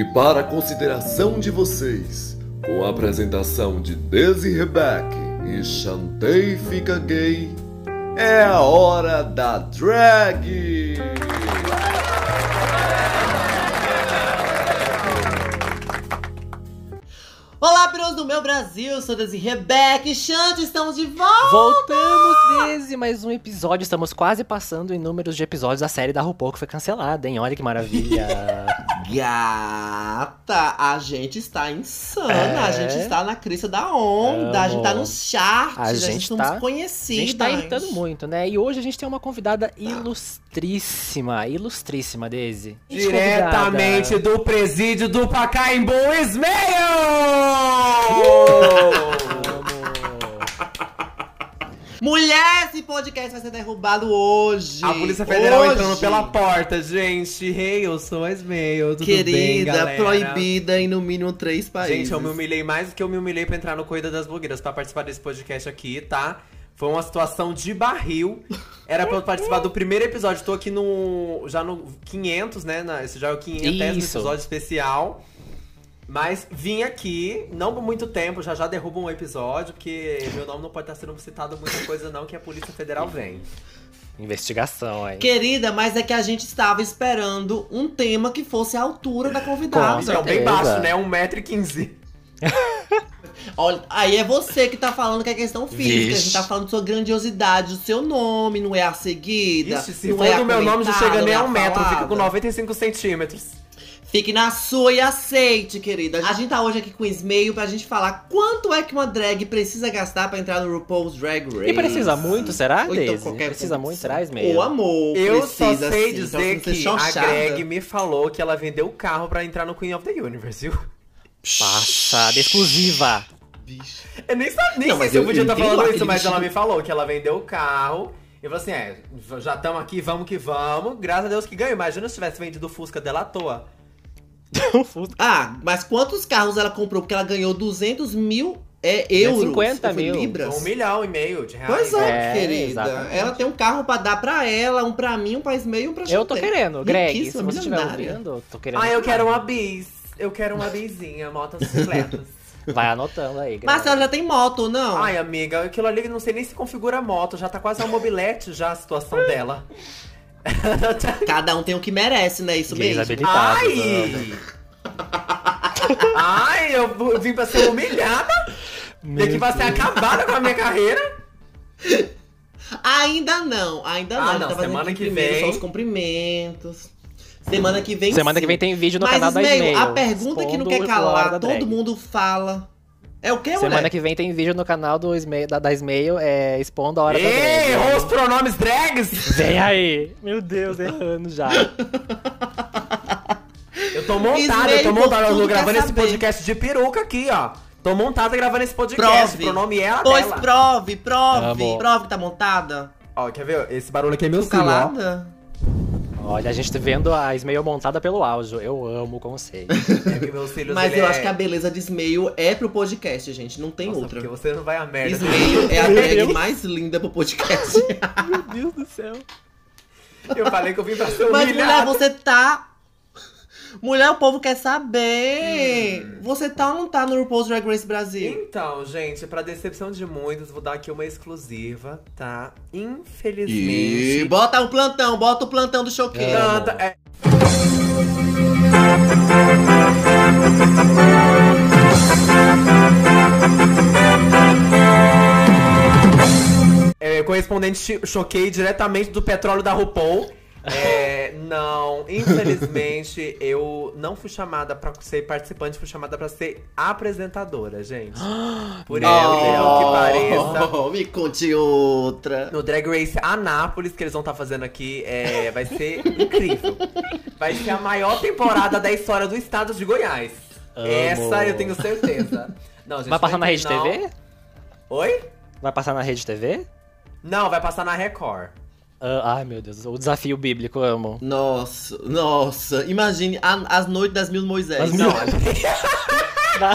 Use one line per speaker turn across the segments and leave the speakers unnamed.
E para a consideração de vocês, com a apresentação de Desi Rebeck e Chantei Fica Gay, é a hora da drag!
Olá, piros do meu Brasil, sou Desi Rebeca e Chante, estamos de volta!
Voltamos desde mais um episódio, estamos quase passando em números de episódios da série da RuPaul que foi cancelada, hein? Olha que maravilha!
Gata, a gente está insana,
É.
a gente está na crista da onda, a gente tá
Amo.
nos charts,
A
a
gente
gente somos
tá- A gente tá irritando muito, né? E hoje a gente tem uma convidada ilustríssima, ilustríssima, Daisy. Gente
Diretamente
convidada.
do presídio do Pacaembu Ismael!
Amo.
Mulher, esse podcast vai ser derrubado hoje!
A Polícia Federal
Hoje.
entrando pela porta, gente. Hey, eu sou a Ismael, tudo bem,
Querida,
galera?
proibida em no mínimo três países.
Gente, eu me humilhei mais do que eu me humilhei pra entrar no Corrida das Blogueiras pra participar desse podcast aqui, tá? Foi uma situação de barril. Era pra eu participar do primeiro episódio. Tô aqui no. Já no 500, né? Esse já é o 500
Isso.
episódio especial. Mas vim aqui, não por muito tempo, já já derruba um episódio, porque meu nome não pode estar sendo citado muita coisa, não, que a Polícia Federal vem.
Investigação aí.
Querida, mas é que a gente estava esperando um tema que fosse a altura da convidada.
Então, bem baixo, né? 1,15m.
Olha, aí é você que tá falando que é questão física. A
Vixe.
gente tá falando de sua grandiosidade, do seu nome, não é a seguida.
Ixi, se
não
for
é a
do meu nome, já chega nem
é
a um metro, fica com 95 centímetros.
Fique na sua e aceite, querida. A gente tá hoje aqui com o Ismail pra gente falar quanto é que uma drag precisa gastar pra entrar no RuPaul's Drag Race.
E precisa muito, será,
Ou então qualquer
Precisa muito, será, Ismael?
Ô, amor,
Eu só sei
sim,
dizer
você
que a. Greg me falou que ela vendeu o carro pra entrar no Queen of the Universe, viu?
Passada, exclusiva.
Bicho.
Eu nem, sabia, nem
Não,
sei
mas
se eu
eu-
podia estar
entendo
falando isso, mas ela me falou que ela vendeu o carro. E falou assim: é, já estamos aqui, vamos que vamos. Graças a Deus que ganhou. Imagina se tivesse vendido o Fusca dela à toa.
Ah, mas quantos carros ela comprou? Porque ela ganhou 200 mil é, euros.
250
ou foi
mil.
libras?
Um milhão e meio de reais.
Pois é,
É,
querida.
exatamente.
Ela tem um carro pra dar pra ela, um pra mim, um pra Ismael e um pra
Eu tô querendo, Greg, se você estiver ouvindo, tô querendo.
Ah, eu quero uma bis. Eu quero uma bizinha, motocicletas.
Vai anotando aí, Greg.
Mas ela já tem moto, não?
Ai, amiga, aquilo ali não sei nem se configura a moto, já tá quase uma mobilete já a situação dela.
Cada um tem o que merece, né? Isso mesmo.
Ai! Ai, eu vim pra ser humilhada e que vai ser acabada com a minha carreira.
Ainda não, ainda não.
Ah, não,
tá
semana que vem.
Só os cumprimentos. Semana que vem
Semana
sim.
que vem tem vídeo no
Mas,
canal da
Ismael. a pergunta que não quer calar, todo mundo fala. É o que,
Semana
mulher?
que vem tem vídeo no canal do Ismael, da, da é, expondo a hora da
Ei,
drag.
os pronomes drags!
Vem aí! Meu Deus, errando já.
Eu tô montada,
Ismael,
eu tô montada, eu tô gravando esse
saber.
podcast de peruca aqui, ó. Tô montada gravando esse podcast,
Prove.
o pronome é a
Pois
dela.
prove, prove.
Amo.
Prove que tá montada.
Ó, quer ver? Esse barulho aqui é meu
Tô
cílio, ó.
Olha, a gente tá vendo a Ismael montada pelo áudio. Eu amo o conceito.
É cílios,
Mas eu
é...
acho que a beleza de Ismael é pro podcast, gente. Não tem
Nossa,
outra.
porque você não vai a merda.
Ismael é a
Deus.
mais linda pro podcast.
Meu Deus do céu.
Eu falei que eu vim pra ser
Mas,
humilhada.
mulher, você tá. Mulher, o povo quer saber.
Hum.
Você tá ou não tá no RuPaul's Drag Race Brasil?
Então, gente, pra decepção de muitos, vou dar aqui uma exclusiva, tá? Infelizmente.
E bota o plantão, bota o plantão do choqueiro.
Amo.
Tanta- é- É, correspondente choquei diretamente do petróleo da RuPaul. É, não, infelizmente eu não fui chamada pra ser participante, fui chamada pra ser apresentadora, gente. Por incrível que pareça.
Oh, me conte outra.
No Drag Race Anápolis, que eles vão estar fazendo aqui, é, vai ser incrível. Vai ser a maior temporada da história do estado de Goiás.
Amo.
Essa eu tenho certeza. Não, gente,
Vai passar
não
na Rede
não.
TV?
Oi?
Vai passar na Rede TV?
Não, vai passar na Record.
Ah, ai, meu Deus. O desafio bíblico, eu amo.
Nossa, nossa. Imagine a- as noites das mil Moisés.
As mil- Na-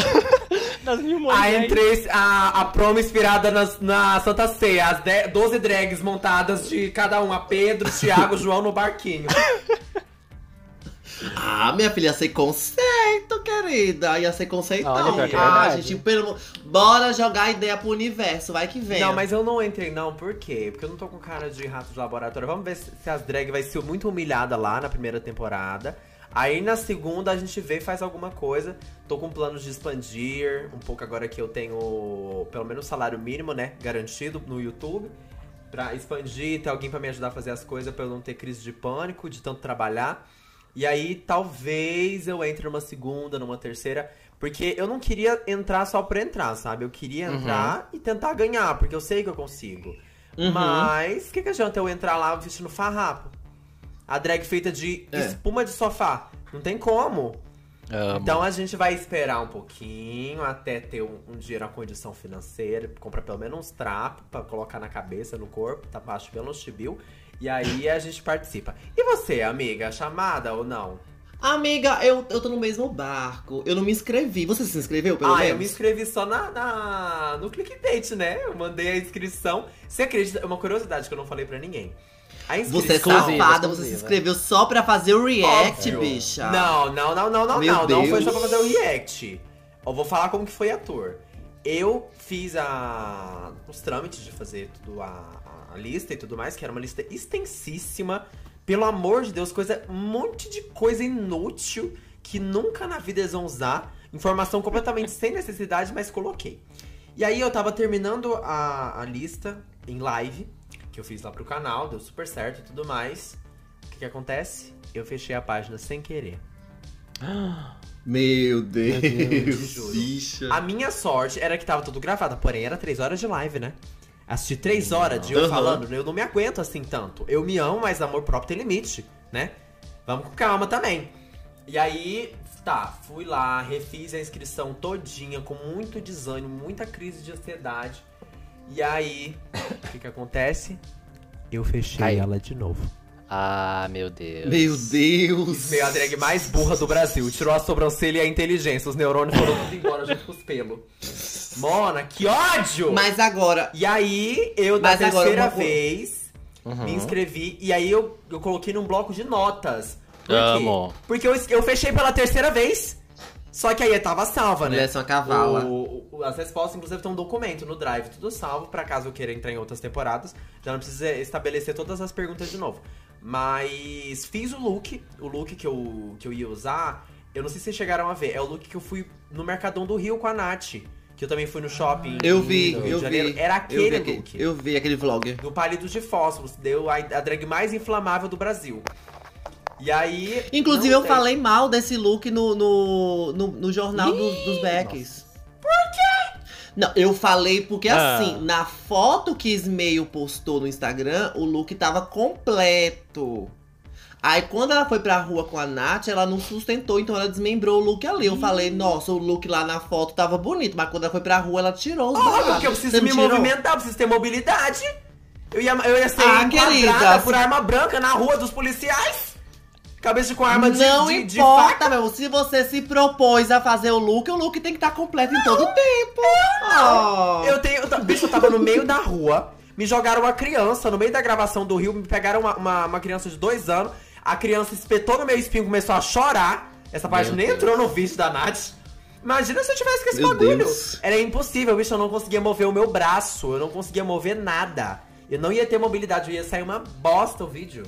Nas mil
A,
Moisés.
entre, a, a promo inspirada nas- na Santa Ceia, as de- 12 drags montadas de cada um, a Pedro, Thiago, João no barquinho.
Ah, minha filha, consegue. conceito, querida. Ia ser conceito.
Olha, pior
que é
ah,
verdade.
gente, pelo... bora jogar ideia pro universo, vai que vem.
Não, mas eu não entrei não, por quê? Porque eu não tô com cara de rato de laboratório. Vamos ver se, as drag vai ser muito humilhada lá na primeira temporada. Aí na segunda a gente vê e faz alguma coisa. Tô com planos de expandir, um pouco agora que eu tenho pelo menos salário mínimo, né, garantido no YouTube. Pra expandir, ter alguém pra me ajudar a fazer as coisas pra eu não ter crise de pânico, de tanto trabalhar. E aí talvez eu entre numa segunda, numa terceira. Porque eu não queria entrar só pra entrar, sabe? Eu queria entrar e tentar ganhar, porque eu sei que eu consigo.
Uhum.
Mas, o que, que adianta eu entrar lá vestindo farrapo? A drag feita de
É.
espuma de sofá. Não tem como.
Amo.
Então a gente vai esperar um pouquinho até ter um, um dia uma condição financeira, comprar pelo menos uns trapos pra colocar na cabeça, no corpo, tá baixo pelo chibiu. E aí a gente participa. E você, amiga, chamada ou não?
Amiga, eu, eu tô no mesmo barco. Eu não me inscrevi. Você se inscreveu, pelo
ah,
menos?
eu me inscrevi só na, na- no clickbait, né? Eu mandei a inscrição. Você acredita? É uma curiosidade que eu não falei pra ninguém. A.
Você é safada, você se inscreveu só pra fazer o react,
Óbvio.
bicha.
Não, não, não, não, não,
Meu
não. Não foi
Deus.
só pra fazer o react. Eu vou falar como que foi a tour. Eu fiz a, os trâmites de fazer tudo a, a lista e tudo mais, que era uma lista extensíssima. Pelo amor de Deus, coisa, um monte de coisa inútil que nunca na vida eles vão usar. Informação completamente sem necessidade, mas coloquei. E aí eu tava terminando a, a lista em live, que eu fiz lá pro canal, deu super certo e tudo mais. O que, que acontece? Eu fechei a página sem querer.
Meu Deus.
Deus,
juro.
bicha.
A minha sorte era que tava tudo gravado, porém era 3 horas de live, né? Assistir 3 horas de eu
Aham.
falando, eu não me aguento assim tanto. Eu me amo, mas amor próprio tem limite, né? Vamos com calma também. E aí, tá, fui lá, refiz a inscrição todinha, com muito desânimo, muita crise de ansiedade. E aí, o que que acontece? Eu fechei
Caiu.
ela de novo.
Ah, meu Deus.
Meu Deus.
Meio a drag mais burra do Brasil. Tirou a sobrancelha e a inteligência. Os neurônios foram embora junto com os pelos. Mona, que ódio!
Mas agora,
E aí, eu, da terceira vez,
Uhum.
me inscrevi. E aí, eu, eu coloquei num bloco de notas. Por quê?
Amo.
Porque eu, eu fechei pela terceira vez. Só que aí tava salva, né?
mulher é cavala.
O- o- as respostas, inclusive, tem um documento no Drive, tudo salvo, pra caso eu queira entrar em outras temporadas. Já não precisa estabelecer todas as perguntas de novo. Mas fiz o look, o look que eu, que eu ia usar, eu não sei se vocês chegaram a ver, é o look que eu fui no Mercadão do Rio com a Nath. Que eu também fui no shopping.
Eu vi,
Rio
eu
Janeiro.
vi.
Era
eu
aquele
vi aquele,
look.
Eu vi aquele vlog.
Do palito de fósforos. Deu a, a drag mais inflamável do Brasil. E aí.
Inclusive, eu falei mal desse look no, no, no, no jornal dos, dos Becks. Por quê? Não, eu falei porque
Ah.
assim, na foto que Ismael postou no Instagram, o look tava completo. Aí quando ela foi pra rua com a Nath, ela não sustentou, então ela desmembrou o look ali. Eu falei, nossa, o look lá na foto tava bonito, mas quando ela foi pra rua, ela tirou os
Óbvio que eu preciso me
não tirou?
movimentar, eu preciso ter mobilidade. Eu ia, eu ia ser
Ah, querida,
por arma branca na rua dos policiais. Cabeça com arma de,
não
de, de
importa, meu. Se você se propôs a fazer o look, o look tem que estar completo em todo tempo. Oh.
Eu tenho. eu bicho, eu tava no meio da rua. Me jogaram uma criança no meio da gravação do Rio. Me pegaram uma, uma, uma criança de dois anos. A criança espetou no meu espinho e começou a chorar. Essa parte
Meu
nem
Deus.
entrou no vídeo da Nath. Imagina se eu tivesse com esse
Meu
bagulho.
Deus.
Era impossível, bicho. Eu não conseguia mover o meu braço. Eu não conseguia mover nada. Eu não ia ter mobilidade. Ia sair uma bosta o vídeo.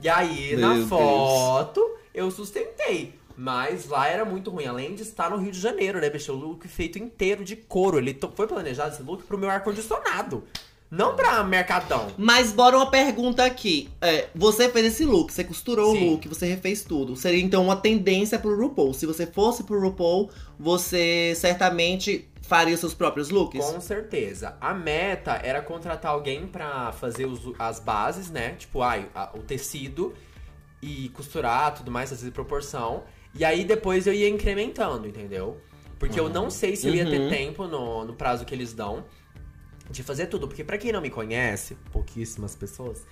E aí,
Meu
na
Deus.
foto, eu sustentei. Mas lá era muito ruim. Além de estar no Rio de Janeiro, né, bicho? O look feito inteiro de couro. Ele foi planejado esse look pro meu ar-condicionado. Não pra mercadão.
Mas bora uma pergunta aqui. É, você fez esse look, você costurou
Sim.
o look, você refez tudo. Seria então uma tendência pro RuPaul. Se você fosse pro RuPaul, você certamente faria seus próprios looks?
Com certeza. A meta era contratar alguém pra fazer os- as bases, né? Tipo, ai, a- o tecido e costurar, tudo mais, fazer proporção. E aí depois eu ia incrementando, entendeu? Porque eu não sei se eu ia ter
Uhum.
tempo no, no prazo que eles dão de fazer tudo. Porque pra quem não me conhece, pouquíssimas pessoas,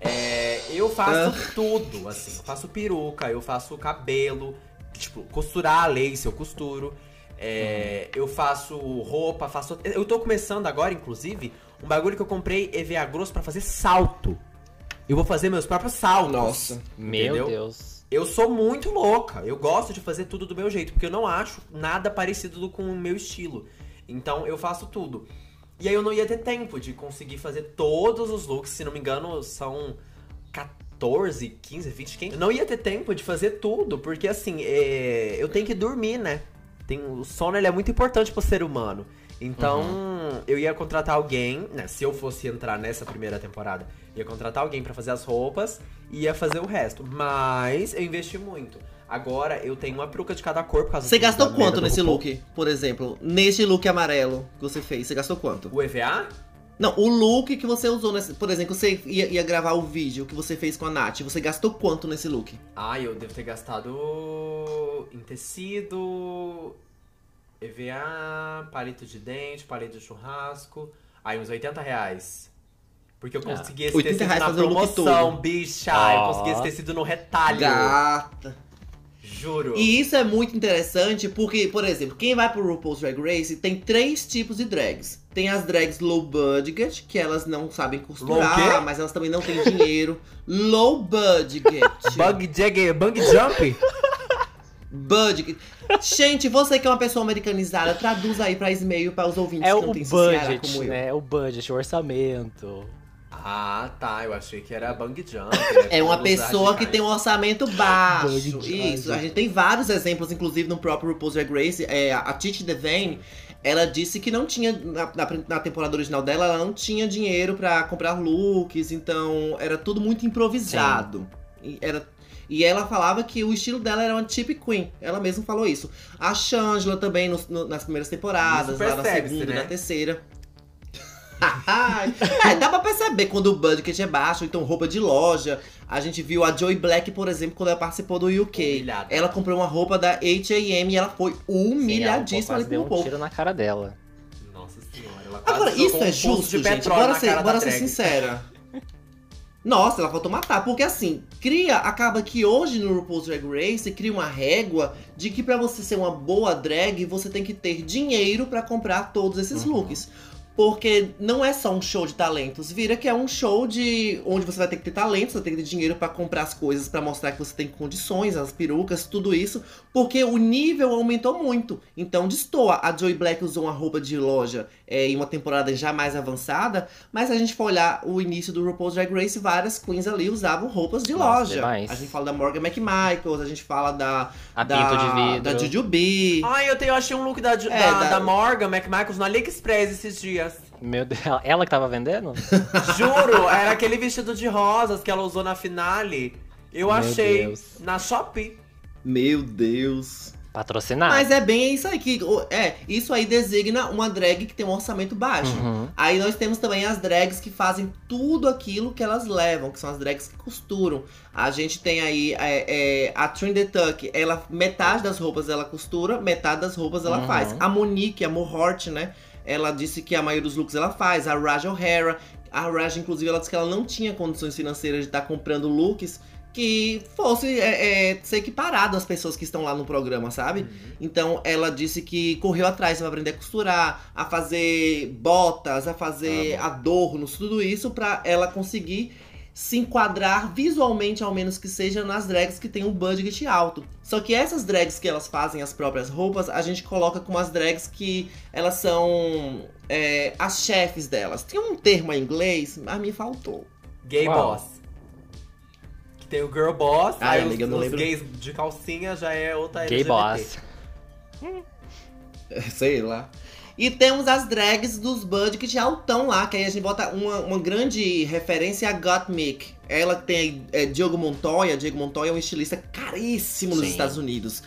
é, eu faço tudo, assim. Eu faço peruca, eu faço cabelo, tipo, costurar a lace, eu costuro. É, Eu faço roupa, faço. Eu tô começando agora, inclusive, um bagulho que eu comprei EVA grosso pra fazer salto. Eu vou fazer meus próprios saltos.
Nossa.
Meu
Entendeu?
Deus.
Eu sou muito louca. Eu gosto de fazer tudo do meu jeito, porque eu não acho nada parecido com o meu estilo. Então eu faço tudo. E aí eu não ia ter tempo de conseguir fazer todos os looks, se não me engano, são 14, 15, 20, 15. Eu não ia ter tempo de fazer tudo, porque assim, é, eu tenho que dormir, né? Tem, o sono ele é muito importante pro ser humano. Então, eu ia contratar alguém, né? Se eu fosse entrar nessa primeira temporada, ia contratar alguém pra fazer as roupas e ia fazer o resto. Mas eu investi muito. Agora eu tenho uma peruca de cada cor por causa
Você gastou quanto nesse look, por exemplo? Neste look amarelo que você fez, você gastou quanto?
O EVA?
Não, o look que você usou, nesse, por exemplo, você ia, ia gravar o vídeo que você fez com a Nath, você gastou quanto nesse look?
Ah, eu devo ter gastado em tecido, EVA, palito de dente, palito de churrasco. Aí uns 80 reais. Porque eu
Ah,
consegui esse
80
tecido
reais
na promoção, bicha. Eu consegui esse tecido no retalho.
Gata.
Juro.
E isso é muito interessante porque, por exemplo, quem vai pro RuPaul's Drag Race tem três tipos de drags. Tem as drags low budget, que elas não sabem costurar, mas elas também não têm dinheiro. low budget.
Bug jag, bug jump?
budget. Gente, você que é uma pessoa americanizada, traduz aí pra e-mail para os ouvintes
É
que
o
não têm esse Ceará
budget,
como eu.
né? O budget, o orçamento.
Ah, tá. Eu achei que era bang jump.
É uma pessoa que tem um orçamento baixo. Isso. A gente tem vários exemplos, inclusive no próprio RuPaul's Drag Race. É, a Titi Devane, ela disse que não tinha, na, na, na temporada original dela, ela não tinha dinheiro pra comprar looks, então era tudo muito improvisado. E, era, e ela falava que o estilo dela era uma tip queen. Ela mesma falou isso. A Shangela também no- no- nas primeiras temporadas, lá na segunda e
né?
na terceira. É, dá pra perceber quando o budget é baixo, então roupa de loja. A gente viu a Joy Black, por exemplo, quando ela participou do UK.
Humilhada.
Ela comprou uma roupa da H&M e ela foi humilhadíssima ali
Sim, ela
pelo
quase deu um
povo.
tiro na cara dela.
Nossa senhora, ela quase
Agora, isso
um
é
poço
justo, gente? Bora
na
ser,
cara
bora ser sincera. Nossa, ela faltou matar. Porque assim, cria, acaba que hoje no RuPaul's Drag Race cria uma régua de que pra você ser uma boa drag, você tem que ter dinheiro pra comprar todos esses
Uhum.
looks. Porque não é só um show de talentos, vira que é um show de onde você vai ter que ter talento, você vai ter que ter dinheiro pra comprar as coisas, pra mostrar que você tem condições, as perucas, tudo isso, porque o nível aumentou muito. Então destoa. A Joy Black usou uma roupa de loja é, em uma temporada já mais avançada, mas se a gente for olhar o início do RuPaul's Drag Race, várias queens ali usavam roupas de
Nossa,
loja.
demais.
A gente fala da Morgan McMichaels, a gente fala da
A
da,
pinto de vidro.
da Jujubee.
Ai, eu, tenho, eu achei um look da, da,
É, da-
da Morgan McMichaels no AliExpress esses dias.
Meu Deus, ela que tava vendendo?
Juro, era aquele vestido de rosas que ela usou na finale. Eu
Meu
achei
Deus.
na Shopee.
Meu Deus.
Patrocinado.
Mas é bem isso aí que. É, isso aí designa uma drag que tem um orçamento baixo.
Uhum.
Aí nós temos também as drags que fazem tudo aquilo que elas levam, que são as drags que costuram. A gente tem aí é, é, a Trin the Tuck, ela, metade das roupas ela costura, metade das roupas ela
Uhum.
faz. A Monique, a Mohort, né? Ela disse que a maioria dos looks ela faz. A Raja O'Hara, a Raja, inclusive, ela disse que ela não tinha condições financeiras de estar comprando looks que fosse é, é, ser equiparado às pessoas que estão lá no programa, sabe? Então ela disse que correu atrás pra aprender a costurar, a fazer botas, a fazer adornos, tudo isso pra ela conseguir se enquadrar visualmente, ao menos que seja, nas drags que tem um budget alto. Só que essas drags que elas fazem as próprias roupas, a gente coloca como as drags que elas são é, as chefes delas. Tem um termo em inglês, mas me faltou.
Gay
Qual?
Boss. Que tem o Girl Boss,
Ai,
aí
amiga,
os,
eu não
os
lembro.
gays de calcinha já é outra
Gay
LGBT.
boss.
Sei lá. E temos as drags dos budget altão lá, que aí a gente bota uma, uma grande referência a Gottmik. Ela que tem é, Diogo Montoya. Diogo Montoya é um estilista caríssimo nos
Sim.
Estados Unidos.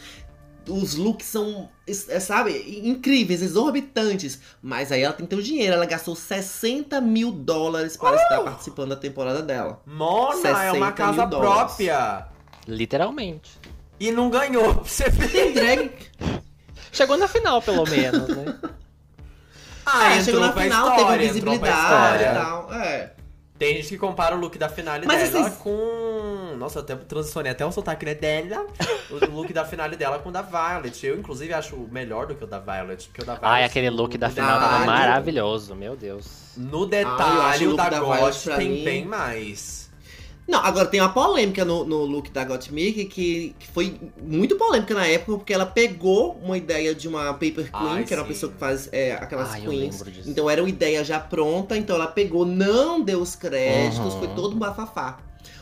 Os looks são, é, sabe, incríveis, exorbitantes. Mas aí ela tem que ter o dinheiro. Ela gastou 60 mil dólares para estar participando da temporada dela.
Mona, é
60
uma casa própria.
Literalmente.
E não ganhou, pra você ver.
Tem drag.
Chegou na final, pelo menos, né?
Ah,
é, chegou na final,
história,
teve visibilidade e tal. É.
Tem gente que compara o look da finale
Mas
dela
vocês-
com. Nossa, eu até transicionei até o sotaque né, dela. O look da finale dela com o da Violet. Eu, inclusive, acho melhor do que o da Violet. Porque o da Violet.
Ai, aquele look da final tava maravilhoso, meu Deus.
No
Ah,
detalhe,
o
o
look
da
da
Ghost tem
mim-
bem mais.
Não, agora tem uma polêmica no, no look da Gottmik que, que foi muito polêmica na época, porque ela pegou uma ideia de uma Paper Queen,
Ai,
que era uma
sim.
pessoa que faz é, aquelas
Ai,
queens. Então era uma ideia já pronta, então ela pegou, não deu os créditos,
Uhum.
foi todo um bafafá.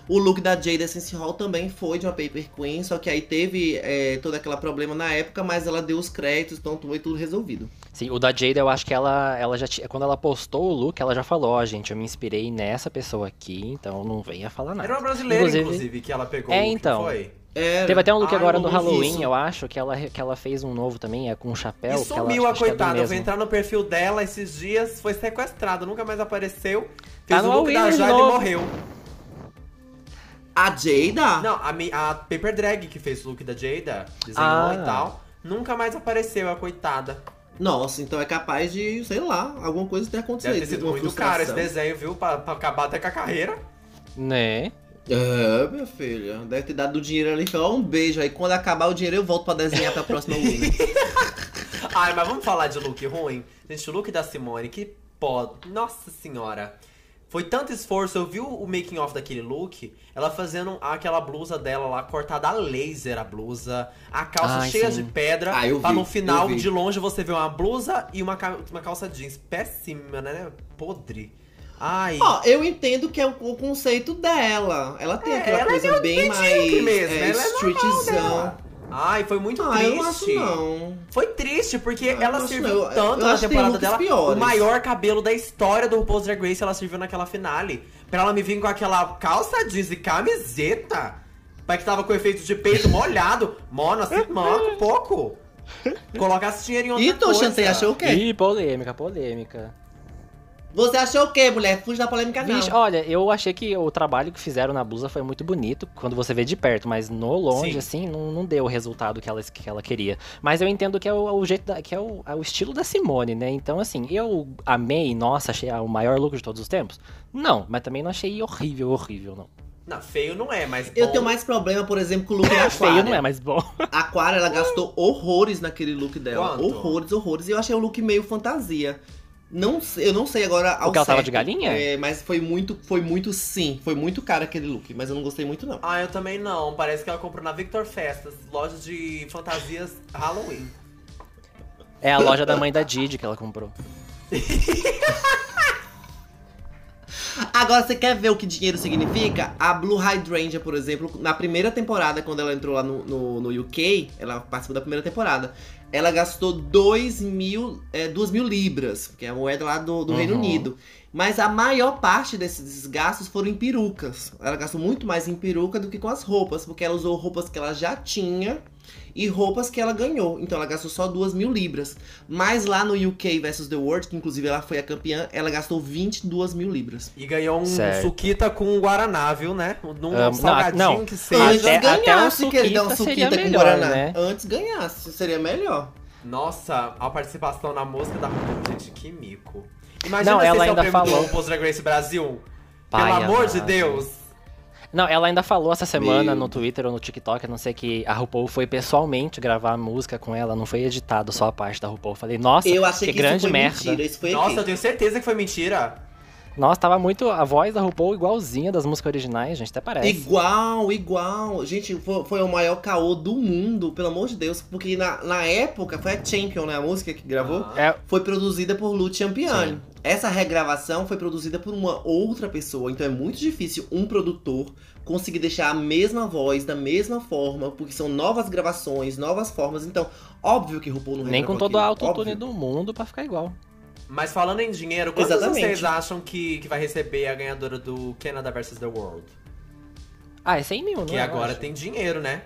O look da Jade Essence Hall também foi de uma Paper Queen, só que aí teve é, todo aquele problema na época, mas ela deu os créditos, então foi tudo resolvido.
Sim, o da Jada, eu acho que ela, ela já tinha. Quando ela postou o look, ela já falou, ó, gente, eu me inspirei nessa pessoa aqui, então não venha falar nada.
Era uma brasileira, inclusive,
Inclusive-
que ela pegou.
É,
o look,
então.
Foi.
Era.
Teve até um look
Ai,
agora no Halloween,
isso.
eu acho, que ela, que ela fez um novo também, é com um chapéu.
E
que ela,
sumiu a
é
coitada. Eu
mesmo.
fui entrar no perfil dela esses dias, foi sequestrada, nunca mais apareceu.
Tá
Fez
no
o look da
de
Jade e morreu.
A Jada?
Não, a, a Paper Drag que fez o look da Jada, desenhou
Ah.
e tal, nunca mais apareceu, a coitada.
Nossa, então é capaz de, sei lá, alguma coisa ter acontecido.
Deve ter sido muito caro esse
frustração.
desenho, viu? Pra, pra acabar até com a carreira.
Né?
É, minha filha. Deve ter dado o dinheiro ali. Ó, um beijo. Aí quando acabar o dinheiro, eu volto pra desenhar pra próxima Winnie.
Ai, mas vamos falar de look ruim? Gente, o look da Simone, que pó. Nossa senhora. Foi tanto esforço, eu vi o making off daquele look, ela fazendo aquela blusa dela lá, cortada a laser a blusa, a calça
Ai,
cheia
sim.
de pedra,
Ah, eu
pra
vi,
no final,
eu vi.
de longe, você ver uma blusa e uma, uma calça jeans. Péssima, né? Podre. Ai.
Ó, eu entendo que é o, o conceito dela. Ela tem
É,
aquela
ela é
coisa bem mais
mesmo,
é,
ela é
streetzão.
Ai, foi muito
Ah,
triste.
eu não acho não.
Foi triste, porque
Ah,
ela serviu
não.
Tanto
eu
na temporada dela.
piores.
O maior cabelo da história do RuPaul's Drag Race ela serviu naquela finale. Pra ela me vir com aquela calça jeans e camiseta. Pra que tava com efeito de peito molhado. Mona, se manca um pouco. Colocasse dinheiro em outra
E tu,
coisa.
Chantei, achou o quê?
Ih, polêmica, polêmica.
Você achou o quê, mulher? Fuge da polêmica, não.
Vixe, olha, eu achei que o trabalho que fizeram na blusa foi muito bonito quando você vê de perto, mas no longe,
Sim.
assim, não, não deu o resultado que ela, que ela queria. Mas eu entendo que é o, o jeito da- que é o, é o estilo da Simone, né? Então, assim, eu amei, nossa, achei o maior look de todos os tempos? Não, mas também não achei horrível, horrível, não.
Não, feio não é, mas.
Eu
bom.
tenho mais problema, por exemplo, com o look da Aquária.
Feio não é, mas bom.
A Aquária, ela gastou horrores naquele look dela.
Quanto?
Horrores, horrores. E eu achei o look meio fantasia. Não sei, eu não sei agora ao
Porque ela tava
certo,
de galinha?
É, mas foi muito, foi muito sim. Foi muito caro aquele look, mas eu não gostei muito não.
Ah, eu também não. Parece que ela comprou na Victor Festas, loja de fantasias Halloween.
É a loja da mãe da Didi que ela comprou.
Agora, você quer ver o que dinheiro significa? A Blue Hydrangea, por exemplo, na primeira temporada, quando ela entrou lá no, no, no UK, ela participou da primeira temporada, ela gastou 2 mil, é, 2 mil libras, que é a moeda lá do, do
Uhum.
Reino Unido. Mas a maior parte desses, gastos foram em perucas. Ela gastou muito mais em peruca do que com as roupas, porque ela usou roupas que ela já tinha e roupas que ela ganhou. Então ela gastou só 2 mil libras. Mas lá no UK vs The World, que inclusive ela foi a campeã, ela gastou 22 mil libras.
E ganhou um
Certo.
suquita com um Guaraná, viu, né? Num
Ah, não,
salgadinho
não.
que seja.
Antes
Até- até
ganhasse,
o
queridão,
suquita
suquita com
melhor,
Guaraná.
né?
Antes ganhasse, seria melhor.
Nossa, a participação na música da gente, que mico. Imagina
Não,
se
ela
é
ainda falou.
do RuPaul's Drag Race Brasil.
Pai
Pelo amor de. Deus.
Não, ela ainda falou essa semana
Meu.
no Twitter ou no TikTok, eu não sei que a RuPaul foi pessoalmente gravar a música com ela, não foi editado só a parte da RuPaul. Eu Falei, nossa,
Eu achei
que,
que,
grande
isso foi
merda.
mentira, isso foi
Nossa, eu
aqui.
tenho certeza que foi mentira.
Nossa, tava muito a voz da RuPaul igualzinha das músicas originais, gente, até parece.
Igual, igual. Gente, foi, foi o maior caô do mundo, pelo amor de Deus. Porque na, na época, foi a Champion, né? A música que gravou.
Ah.
Foi produzida por Lu Champiani.
Sim.
Essa regravação foi produzida por uma outra pessoa. Então é muito difícil um produtor conseguir deixar a mesma voz, da mesma forma. Porque são novas gravações, novas formas. Então, óbvio que RuPaul não
nem com todo o autotune do mundo pra ficar igual.
Mas falando em dinheiro, quantos
Exatamente.
vocês acham que, que vai receber a ganhadora do Canada vs The World?
Ah, é 100 mil, não
Que agora tem dinheiro, né?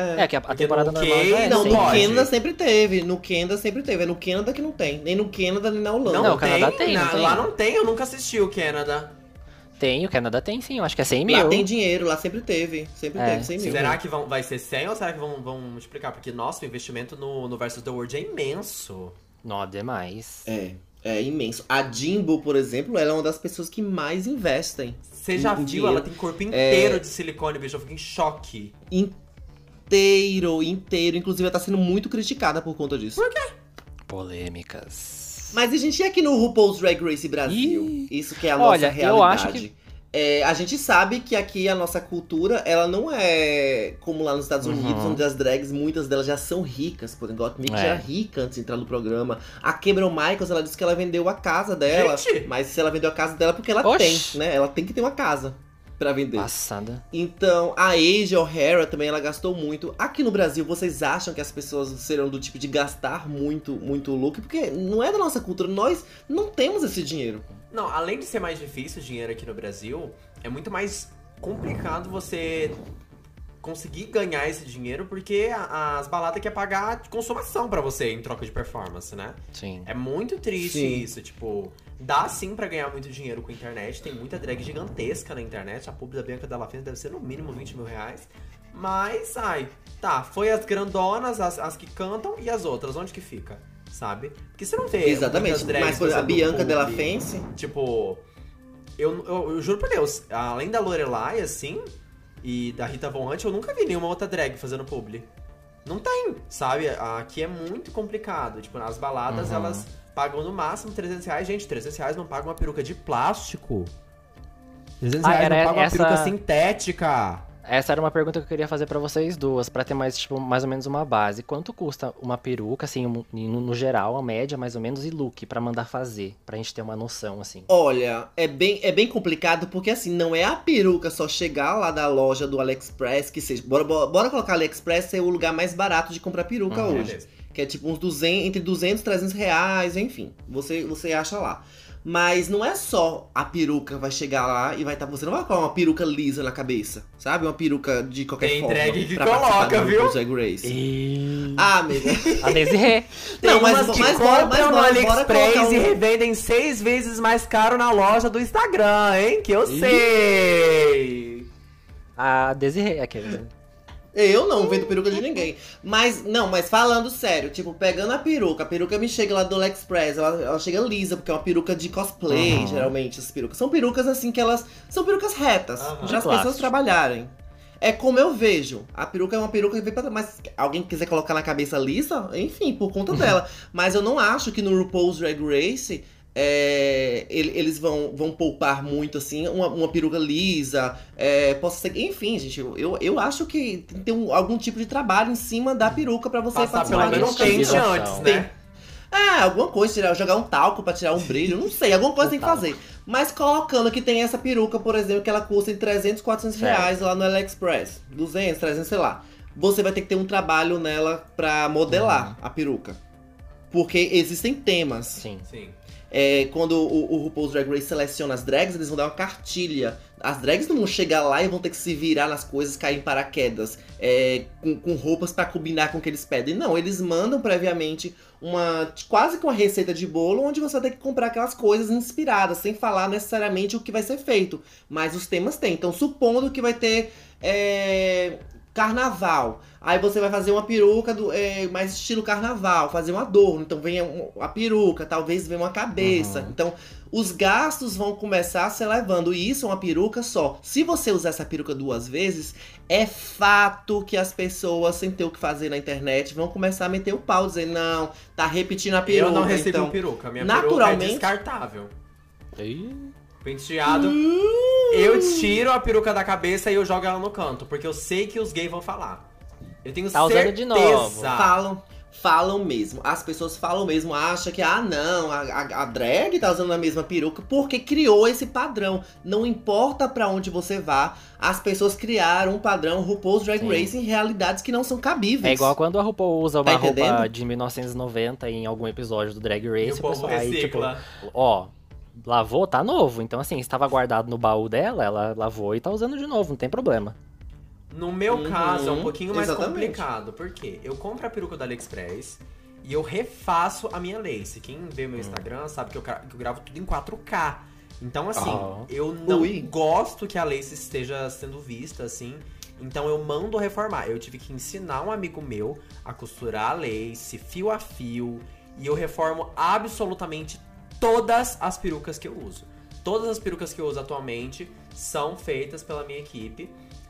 É.
É, que a, a temporada
no
normal já é
Não,
100
no. Canadá sempre teve. No Canadá sempre teve. É no Canadá que não tem. Nem no Canadá, nem na Holanda.
Não, o Canadá tem,
na-
não tem?
Lá não tem, eu nunca assisti o Canada.
Tem, o Canadá tem sim, eu acho que é 100 mil.
Lá tem dinheiro, lá sempre teve. Sempre
É,
teve, 100 mil.
Será que vão, vai ser 100 ou será que vão, vão multiplicar? Porque, nossa, o investimento no, no Versus The World é imenso.
Nó, demais.
É, é imenso. A Jimbo, por exemplo, ela é uma das pessoas que mais investem.
Você já viu?
dinheiro.
Ela tem corpo inteiro de silicone, bicho. Eu fico em choque.
Inteiro, inteiro. Inclusive, ela tá sendo muito criticada por conta disso.
Polêmicas.
Mas a gente é aqui no RuPaul's Drag Race Brasil.
Ih.
Isso que é a nossa
Olha, eu
realidade.
acho que-
É, a gente sabe que aqui a nossa cultura, ela não é como lá nos Estados
Uhum.
Unidos, onde as drags, muitas delas já são ricas. Por exemplo, a Gottmik
É.
já era rica antes de entrar no programa. A Cameron Michaels, ela disse que ela vendeu a casa dela.
Gente!
Mas se ela vendeu a casa dela, é porque ela
Oxi.
tem, né? Ela tem que ter uma casa pra vender.
Passada.
Então, a Asia O'Hara também, ela gastou muito. Aqui no Brasil, vocês acham que as pessoas serão do tipo de gastar muito, muito look? Porque não é da nossa cultura, nós não temos esse dinheiro.
Não, além de ser mais difícil o dinheiro aqui no Brasil, é muito mais complicado você conseguir ganhar esse dinheiro porque a- as baladas querem pagar de consumação pra você em troca de performance, né?
Sim.
É muito triste
Sim.
isso, tipo, dá sim pra ganhar muito dinheiro com a internet, tem muita drag gigantesca na internet, a pub da Bianca Della Fence deve ser no mínimo 20 mil reais, mas, ai, tá, foi as grandonas, as, as que cantam e as outras, onde que fica, sabe? Porque você não vê
Exatamente. Mas por exemplo, a Bianca. Della Fence.
Tipo, eu, eu, eu juro por Deus, além da Lorelai, assim, e da Rita Von Hunt, eu nunca vi nenhuma outra drag fazendo publi. Não tem, sabe? Aqui é muito complicado. Tipo, as baladas,
Uhum.
elas pagam no máximo 300 reais. Gente, 300 reais não paga uma peruca de plástico. 300
Ah,
reais não paga uma
essa-
peruca sintética.
Essa era uma pergunta que eu queria fazer pra vocês duas, pra ter mais, tipo, mais ou menos uma base. Quanto custa uma peruca, assim, no, no geral, a média, mais ou menos, e look pra mandar fazer? Pra gente ter uma noção, assim.
Olha, é bem, é bem complicado porque assim, não é a peruca só chegar lá da loja do AliExpress que seja. Bora, bora, bora colocar AliExpress ser o lugar mais barato de comprar peruca
Uhum.
hoje. Que é tipo uns 200, entre 200 e 300 reais, enfim. Você, você acha lá. Mas não é só a peruca vai chegar lá e vai estar. você não vai colocar uma peruca lisa na cabeça, sabe? Uma peruca de qualquer
Tem
forma.
drag que coloca, viu?
Drag Race.
E...
Ah, amiga.
A Desirê.
Tem
Não, mas- mas bora-
compram
mas
no
bora- bora
AliExpress
colocar
e
um-
revendem seis vezes mais caro na loja do Instagram, hein? Que eu sei.
A Desirê, aquele.
Eu não vendo peruca de ninguém. Mas, não, mas falando sério, tipo, pegando a peruca, a peruca me chega lá do AliExpress, ela, ela chega lisa, porque é uma peruca de cosplay,
Uhum.
geralmente, essas perucas. São perucas assim que elas. São perucas retas,
Aham.
para as pessoas trabalharem. É como eu vejo. A peruca é uma peruca que vem pra. Mas alguém quiser colocar na cabeça lisa, enfim, por conta dela. Mas eu não acho que no RuPaul's Drag Race. É, ele- eles vão, vão poupar muito, assim, uma, uma peruca lisa, é, possa ser. Enfim, gente, eu, eu, acho que tem que ter um- algum tipo de trabalho em cima da peruca pra você
Passar
participar
pelo menos um
estilização.
antes,
Tem.
né?
Ah, alguma coisa, tirar, jogar um talco pra tirar um brilho, não sei, alguma coisa tem que fazer. Mas colocando que tem essa peruca, por exemplo, que ela custa em 300, 400
Certo.
reais lá no AliExpress, 200, 300, sei lá. Você vai ter que ter um trabalho nela pra modelar
Uhum.
a peruca. Porque existem temas.
Sim.
Sim.
É, quando o, o RuPaul's Drag Race seleciona as drags, eles vão dar uma cartilha. As drags não vão chegar lá e vão ter que se virar nas coisas, cair em paraquedas, é, com, com roupas pra combinar com o que eles pedem. Não, eles mandam previamente uma quase que uma receita de bolo, onde você vai ter que comprar aquelas coisas inspiradas, sem falar necessariamente o que vai ser feito. Mas os temas tem. Então, supondo que vai ter é, carnaval. Aí você vai fazer uma peruca do, é, mais estilo carnaval, fazer um adorno. Então vem a, a peruca, talvez venha uma cabeça.
Uhum.
Então os gastos vão começar a se elevando. E isso é uma peruca só. Se você usar essa peruca duas vezes, é fato que as pessoas, sem ter o que fazer na internet, vão começar a meter o pau, dizer, não, tá repetindo a peruca.
eu não recebi
então,
peruca. Minha
naturalmente-
peruca é descartável.
Ih,
Penteado.
Hum.
Eu tiro a peruca da cabeça e eu jogo ela no canto, porque eu sei que os gays vão falar. Eu tenho
Tá usando
certeza.
de novo.
Falam, falam mesmo. As pessoas falam mesmo, acham que, ah, não, a, a, a drag tá usando a mesma peruca porque criou esse padrão. Não importa pra onde você vá, as pessoas criaram um padrão RuPaul's Drag
Sim.
Race em realidades que não são cabíveis.
É igual quando a RuPaul usa
Tá
uma roupa
entendendo?
de 1990 em algum episódio do Drag
E
Race.
o povo
pessoal, aí, tipo,
recicla.
ó, lavou, tá novo. Então, assim, estava guardado no baú dela, ela lavou e tá usando de novo, não tem problema.
No meu
Uhum,
caso, é um pouquinho mais
exatamente.
complicado. Por quê? Eu compro a peruca do AliExpress e eu refaço a minha lace. Quem vê
Hum.
meu Instagram sabe que eu, gra- que eu gravo tudo em 4K. Então, assim,
Oh.
eu não
Ui.
gosto que a lace esteja sendo vista, assim. Então eu mando reformar. Eu tive que ensinar um amigo meu a costurar a lace, fio a fio. E eu reformo absolutamente todas as perucas que eu uso. Todas as perucas que eu uso atualmente são feitas pela minha equipe.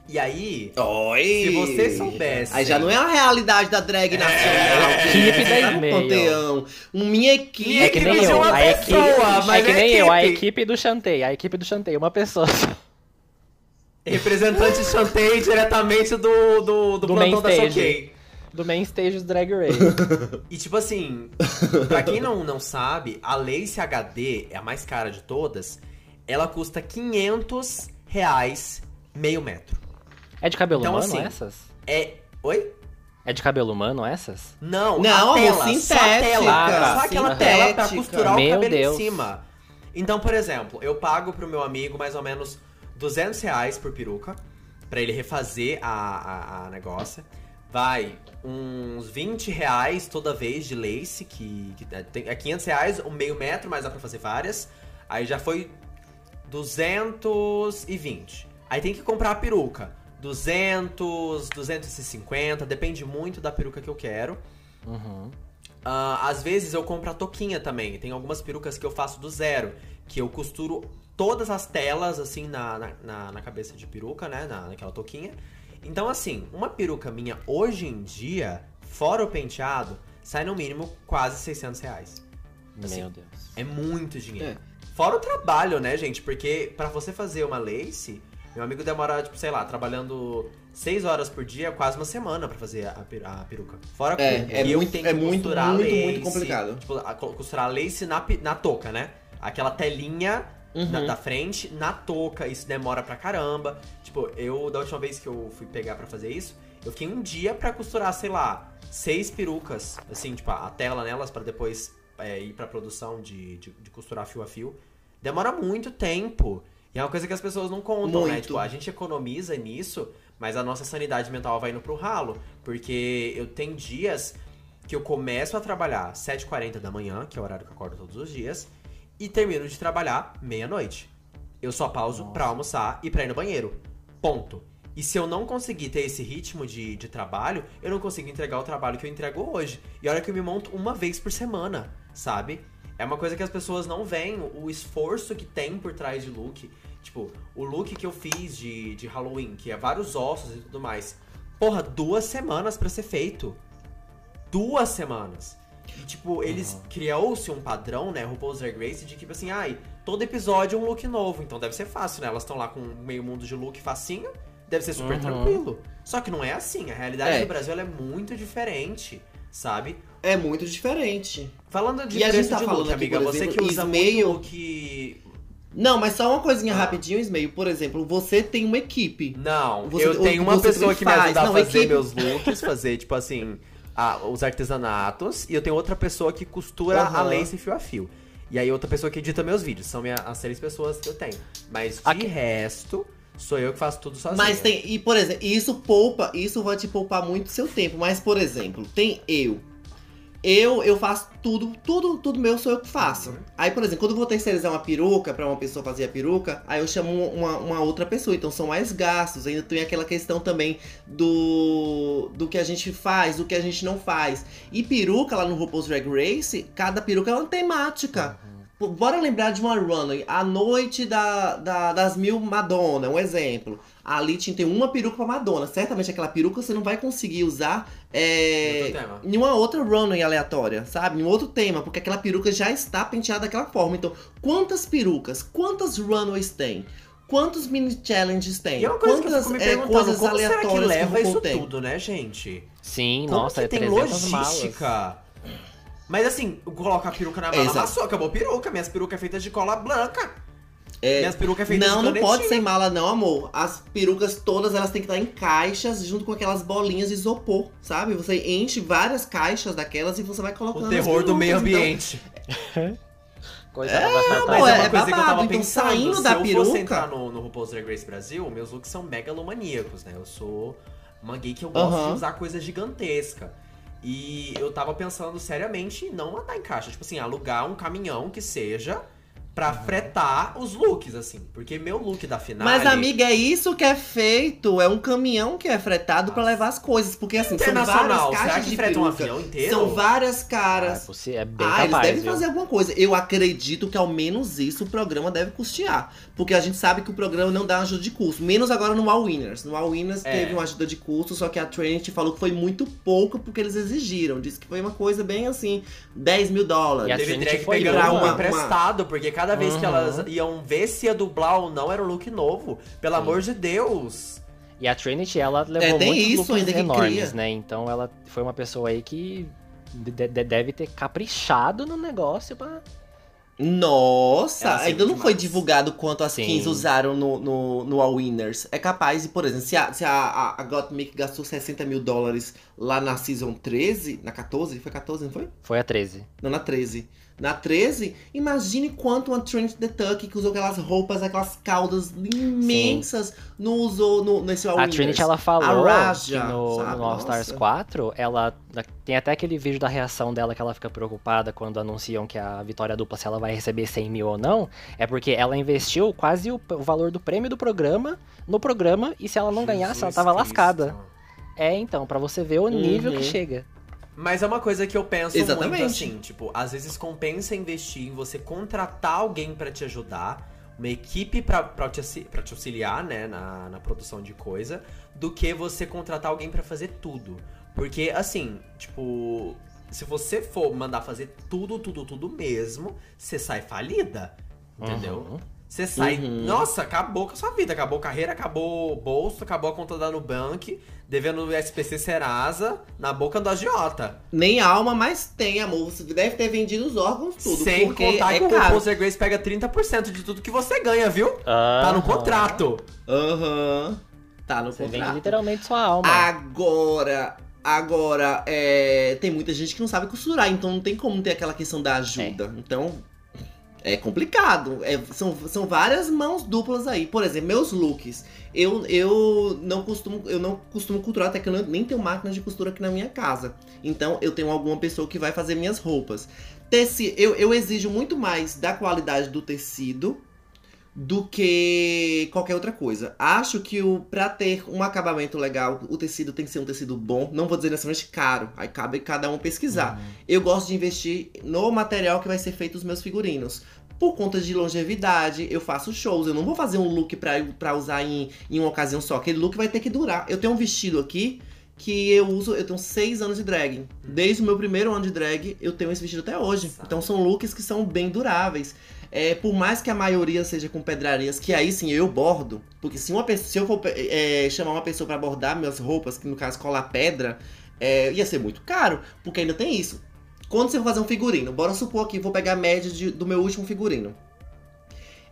E aí,
Oi!
se você soubesse.
Aí já não é a realidade da drag nacional.
Equipe
gente.
da
panteão. Minha equipe.
Minha
É que nem
equipe
eu,
uma
a equipe,
pessoa, mas
é que
é
nem eu, a
equipe.
equipe do Chantei, a equipe do Chantei, uma pessoa.
Representante Chantei diretamente do, do, do,
Do
plantão da. Choquei.
Do main stage do Drag Race.
E tipo assim, pra quem não, não sabe, a Lace HD é a mais cara de todas. Ela custa 500 reais meio metro.
É de cabelo
Então,
humano
assim,
essas?
É. Oi?
É de cabelo humano essas?
Não,
Não,
a tela, só a
sintética,
tela.
Ah,
só aquela
sintética.
tela pra costurar
Meu
o cabelo
Deus.
em cima. Então, por exemplo, eu pago pro meu amigo mais ou menos 200 reais por peruca. Pra ele refazer a, a, a negócio. Vai uns 20 reais toda vez de lace, que, que é- tem, é 500 reais, um meio metro, mas dá pra fazer várias. Aí já foi 220. Aí tem que comprar a peruca. 200, 250, depende muito da peruca que eu quero.
Uhum.
Ah, às vezes eu compro a toquinha também. Tem algumas perucas que eu faço do zero. Que eu costuro todas as telas, assim, na, na, na- na cabeça de peruca, né? Na, naquela toquinha. Então, assim, uma peruca minha hoje em dia, fora o penteado, sai no mínimo quase 600 reais. Assim,
Meu Deus.
É muito dinheiro.
É.
Fora o trabalho, né, gente? Porque pra você fazer uma lace, meu amigo demora, tipo, sei lá, trabalhando 6 horas por dia, quase uma semana pra fazer a, pe- a peruca. Fora que
É, é
eu
muito-
tenho
é
que
muito,
costurar
muito,
lace,
muito complicado.
Tipo, a- co- costurar a lace na, na touca, né? Aquela telinha
Uhum.
da, da frente na touca, isso demora pra caramba. Tipo, eu, da última vez que eu fui pegar pra fazer isso, eu fiquei um dia pra costurar, sei lá, seis perucas, assim, tipo, a tela nelas pra depois é, ir pra produção de, de, de costurar fio a fio. Demora muito tempo. E é uma coisa que as pessoas não contam, né?
Muito.
Tipo, a gente economiza nisso, mas a nossa sanidade mental vai indo pro ralo. Porque eu tenho dias que eu começo a trabalhar 7h40 da manhã, que é o horário que eu acordo todos os dias, e termino de trabalhar meia-noite. Eu só pauso
Nossa.
pra almoçar e pra ir no banheiro. Ponto. E se eu não conseguir ter esse ritmo de, de trabalho, eu não consigo entregar o trabalho que eu entrego hoje. E olha que eu me monto uma vez por semana, sabe? É uma coisa que as pessoas não veem, o esforço que tem por trás de look. Tipo, o look que eu fiz de, de Halloween, que é vários ossos e tudo mais. Porra, duas semanas pra ser feito. Duas semanas. E, tipo, eles criou-se um padrão, né, RuPaul's Drag Race, de tipo assim, ai, todo episódio é um look novo, então deve ser fácil, né? Elas estão lá com meio mundo de look facinho, deve ser super
Uhum.
tranquilo. Só que não é assim, a realidade
É.
do Brasil é muito diferente, sabe?
É muito diferente.
Falando de
E a
preço
gente tá
de
falando
look,
aqui,
amiga,
por
você
exemplo,
que usa muito look...
Não, mas só uma coisinha
Ah.
rapidinho, Ismael. Por exemplo, você tem uma equipe.
Não,
Você-
eu tenho uma pessoa que me
faz.
ajuda a fazer
equipe-
meus looks, fazer, tipo assim, a- os artesanatos, e eu tenho outra pessoa que costura a
Aham.
lace fio a fio. E aí outra pessoa que edita meus vídeos. São minha, as três pessoas que eu tenho. Mas de
Aqui-
resto, sou eu que faço tudo sozinho.
Mas tem. E, por exemplo, isso poupa. Isso vai te poupar muito seu tempo. Mas, por exemplo, tem eu. Eu, eu faço tudo, tudo, tudo meu sou eu que faço.
Uhum.
Aí, por exemplo, quando eu vou terceirizar uma peruca pra uma pessoa fazer a peruca, aí eu chamo uma, uma outra pessoa. Então são mais gastos. Ainda tem aquela questão também do, do que a gente faz, do que a gente não faz. E peruca lá no RuPaul's Drag Race, cada peruca é uma temática. Pô, Bora lembrar de uma runway, a noite da, da- das mil Madonna, um exemplo. Ali tinha tem uma peruca pra Madonna. Certamente aquela peruca você não vai conseguir usar é, em uma outra runway aleatória, sabe? Em um outro tema, porque aquela peruca já está penteada daquela forma. Então, quantas perucas, quantas runways tem? Quantos mini challenges tem?
E é uma coisa que eu
quantas
fico me
é,
perguntando,
coisas
como será que
aleatórias
leva
o RuPaul
isso
tem?
tudo, né, gente?
Sim,
Como
nossa,
que
é
tem
300 malas.
logística? Mas assim, coloca a peruca na mala,
Exato.
amassou, acabou a peruca. Minhas perucas é feitas de cola branca.
É,
Minhas perucas é feitas
Não, não pode ser mala, não, amor. As perucas todas elas têm que estar em caixas, junto com aquelas bolinhas de isopor, sabe? Você enche várias caixas daquelas e você vai colocando.
O terror do
perucas,
meio
então-
ambiente.
Coisa
É,
vai
amor,
é uma
é
coisa que eu
babado,
tava
então,
pensando.
saindo
se
da
eu fosse
peruca-
entrar no, no RuPaul's Drag Race Brasil, meus looks são megalomaníacos, né? Eu sou uma gay que eu gosto
Aham.
de usar coisa gigantesca. E eu tava pensando seriamente em não andar em caixa. Tipo assim, alugar um caminhão que seja pra fretar os looks, assim. Porque meu look da final.
Mas, amiga, é isso que é feito. É um caminhão que é fretado pra levar as coisas. Porque, assim, são várias
será
caixas
que
de
freta um
peruca.
avião inteiro?
São várias
Ah, é,
caras.
possi- é bem
Ah, eles
capaz,
devem
viu?
fazer alguma coisa. Eu acredito que ao menos isso o programa deve custear. Porque a gente sabe que o programa não dá ajuda de custo. Menos agora no All Winners. No All Winners
É.
teve uma ajuda de custo, só que a Trinity falou que foi muito pouco porque eles exigiram. Disse que foi uma coisa bem assim, 10 mil
E a
dólares.
Teve drag
foi
pegando
pra
um
uma-
emprestado, porque cada vez que
Uhum.
elas iam ver se ia dublar ou não, era um look novo. Pelo amor de Deus.
E a Trinity, ela levou
É, tem
muitos
isso
looks
ainda que
enormes,
cria.
né? Então ela foi uma pessoa aí que de- de- deve ter caprichado no negócio pra...
Nossa,
Ela
ainda não
sempre
foi
demais.
divulgado quanto as
Sim.
15 usaram no, no, no All Winners. É capaz, de, por exemplo, se a, se a, a, a Gottmik gastou 60 mil dólares lá na Season 13, na 14, foi 14, não foi?
Foi a 13.
Não, na 13. Na 13, imagine quanto uma Trinity the Tuck, que usou aquelas roupas, aquelas caudas imensas, não usou no, nesse All
A
Winners.
Trinity, ela falou
Raja,
que no,
sabe?
no All Stars
Nossa.
4, ela tem até aquele vídeo da reação dela que ela fica preocupada quando anunciam que a vitória dupla, se ela vai receber 100 mil ou não, é porque ela investiu quase o, o valor do prêmio do programa no programa, e se ela não ganhasse, ela
Jesus
tava
Cristo.
lascada. É, então, pra você ver o nível que
Uhum.
chega.
Mas é uma coisa que eu penso
Exatamente.
muito assim, tipo, às vezes compensa investir em você contratar alguém pra te ajudar, uma equipe pra, pra, te, pra te auxiliar, né, na, na produção de coisa, do que você contratar alguém pra fazer tudo. Porque, assim, tipo, se você for mandar fazer tudo, tudo, tudo mesmo, você sai falida, entendeu?
Uhum.
Você sai,
Uhum.
nossa, acabou com a sua vida, acabou a carreira, acabou o bolso, acabou a conta da Nubank, devendo o SPC Serasa, na boca do agiota.
Nem alma, mas tem, amor. Você deve ter vendido os órgãos tudo.
Sem contar
é
que o
caro.
RuPaul's Drag Race pega 30% de tudo que você ganha, viu? Tá no contrato.
Aham. Tá no
Você vende
contrato.
literalmente sua alma.
Agora, agora, é, tem muita gente que não sabe costurar, então não tem como ter aquela questão da ajuda. Então, é complicado. É, são, são várias mãos duplas aí. Por exemplo, meus looks. Eu, eu não costumo eu não costumo costurar, até que eu não- nem tenho máquina de costura aqui na minha casa. Então, eu tenho alguma pessoa que vai fazer minhas roupas. Teci, eu, eu exijo muito mais da qualidade do tecido do que qualquer outra coisa. Acho que o para ter um acabamento legal, o tecido tem que ser um tecido bom. Não vou dizer necessariamente caro. Aí cabe cada um pesquisar. Eu gosto de investir no material que vai ser feito os meus figurinos. Por conta de longevidade, eu faço shows. Eu não vou fazer um look pra, pra usar em, em uma ocasião só. Aquele look vai ter que durar. Eu tenho um vestido aqui que eu uso, eu tenho seis anos de drag. Desde o meu primeiro ano de drag, eu tenho esse vestido até hoje. Então são looks que são bem duráveis. É, por mais que a maioria seja com pedrarias, que aí sim eu bordo, porque se uma pessoa, se eu for é, chamar uma pessoa pra bordar minhas roupas, que no caso colar pedra, é, ia ser muito caro, porque ainda tem isso. Quando você for fazer um figurino, bora supor aqui, vou pegar a média de- do meu último figurino.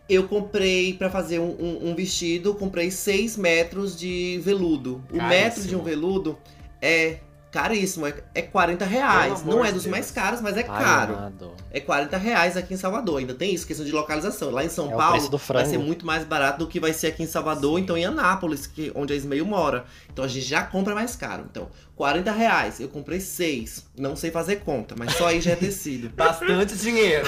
Eu comprei pra fazer um, um- um vestido, comprei 6 metros de veludo. O
Caríssimo.
metro de um veludo é caríssimo, é, é 40 reais. Não é dos
Deus.
mais caros, mas é caro.
amado.
É 40 reais aqui em Salvador. Ainda tem isso, questão de localização. Lá em São
É
Paulo vai ser muito mais barato do que vai ser aqui em Salvador, então em Anápolis, que, onde a Ismael mora. Então a gente já compra mais caro. Então, 40 reais. Eu comprei 6. Não sei fazer conta, mas só aí já é tecido.
Bastante dinheiro.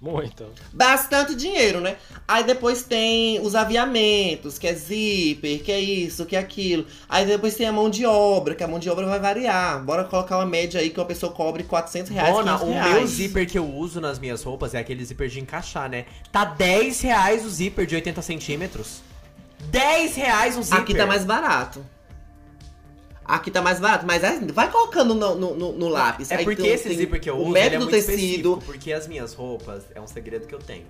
Muito.
Bastante dinheiro, né? Aí depois tem os aviamentos, que é zíper, que é isso, que é aquilo. Aí depois tem a mão de obra, que a mão de obra vai variar. Bora colocar uma média aí que uma pessoa cobre 400 reais,
Mona,
500
o
reais.
meu zíper que eu uso nas minhas roupas é aquele zíper de encaixar, né? Tá 10 reais o zíper de 80 centímetros. 10 reais um zíper.
Aqui tá mais barato. Aqui tá mais barato, mas é- vai colocando no, no, no- lápis.
É
Aí
porque
tem-
esse zíper que eu
o
uso, ele é muito
tecido.
porque as minhas roupas, é um segredo que eu tenho.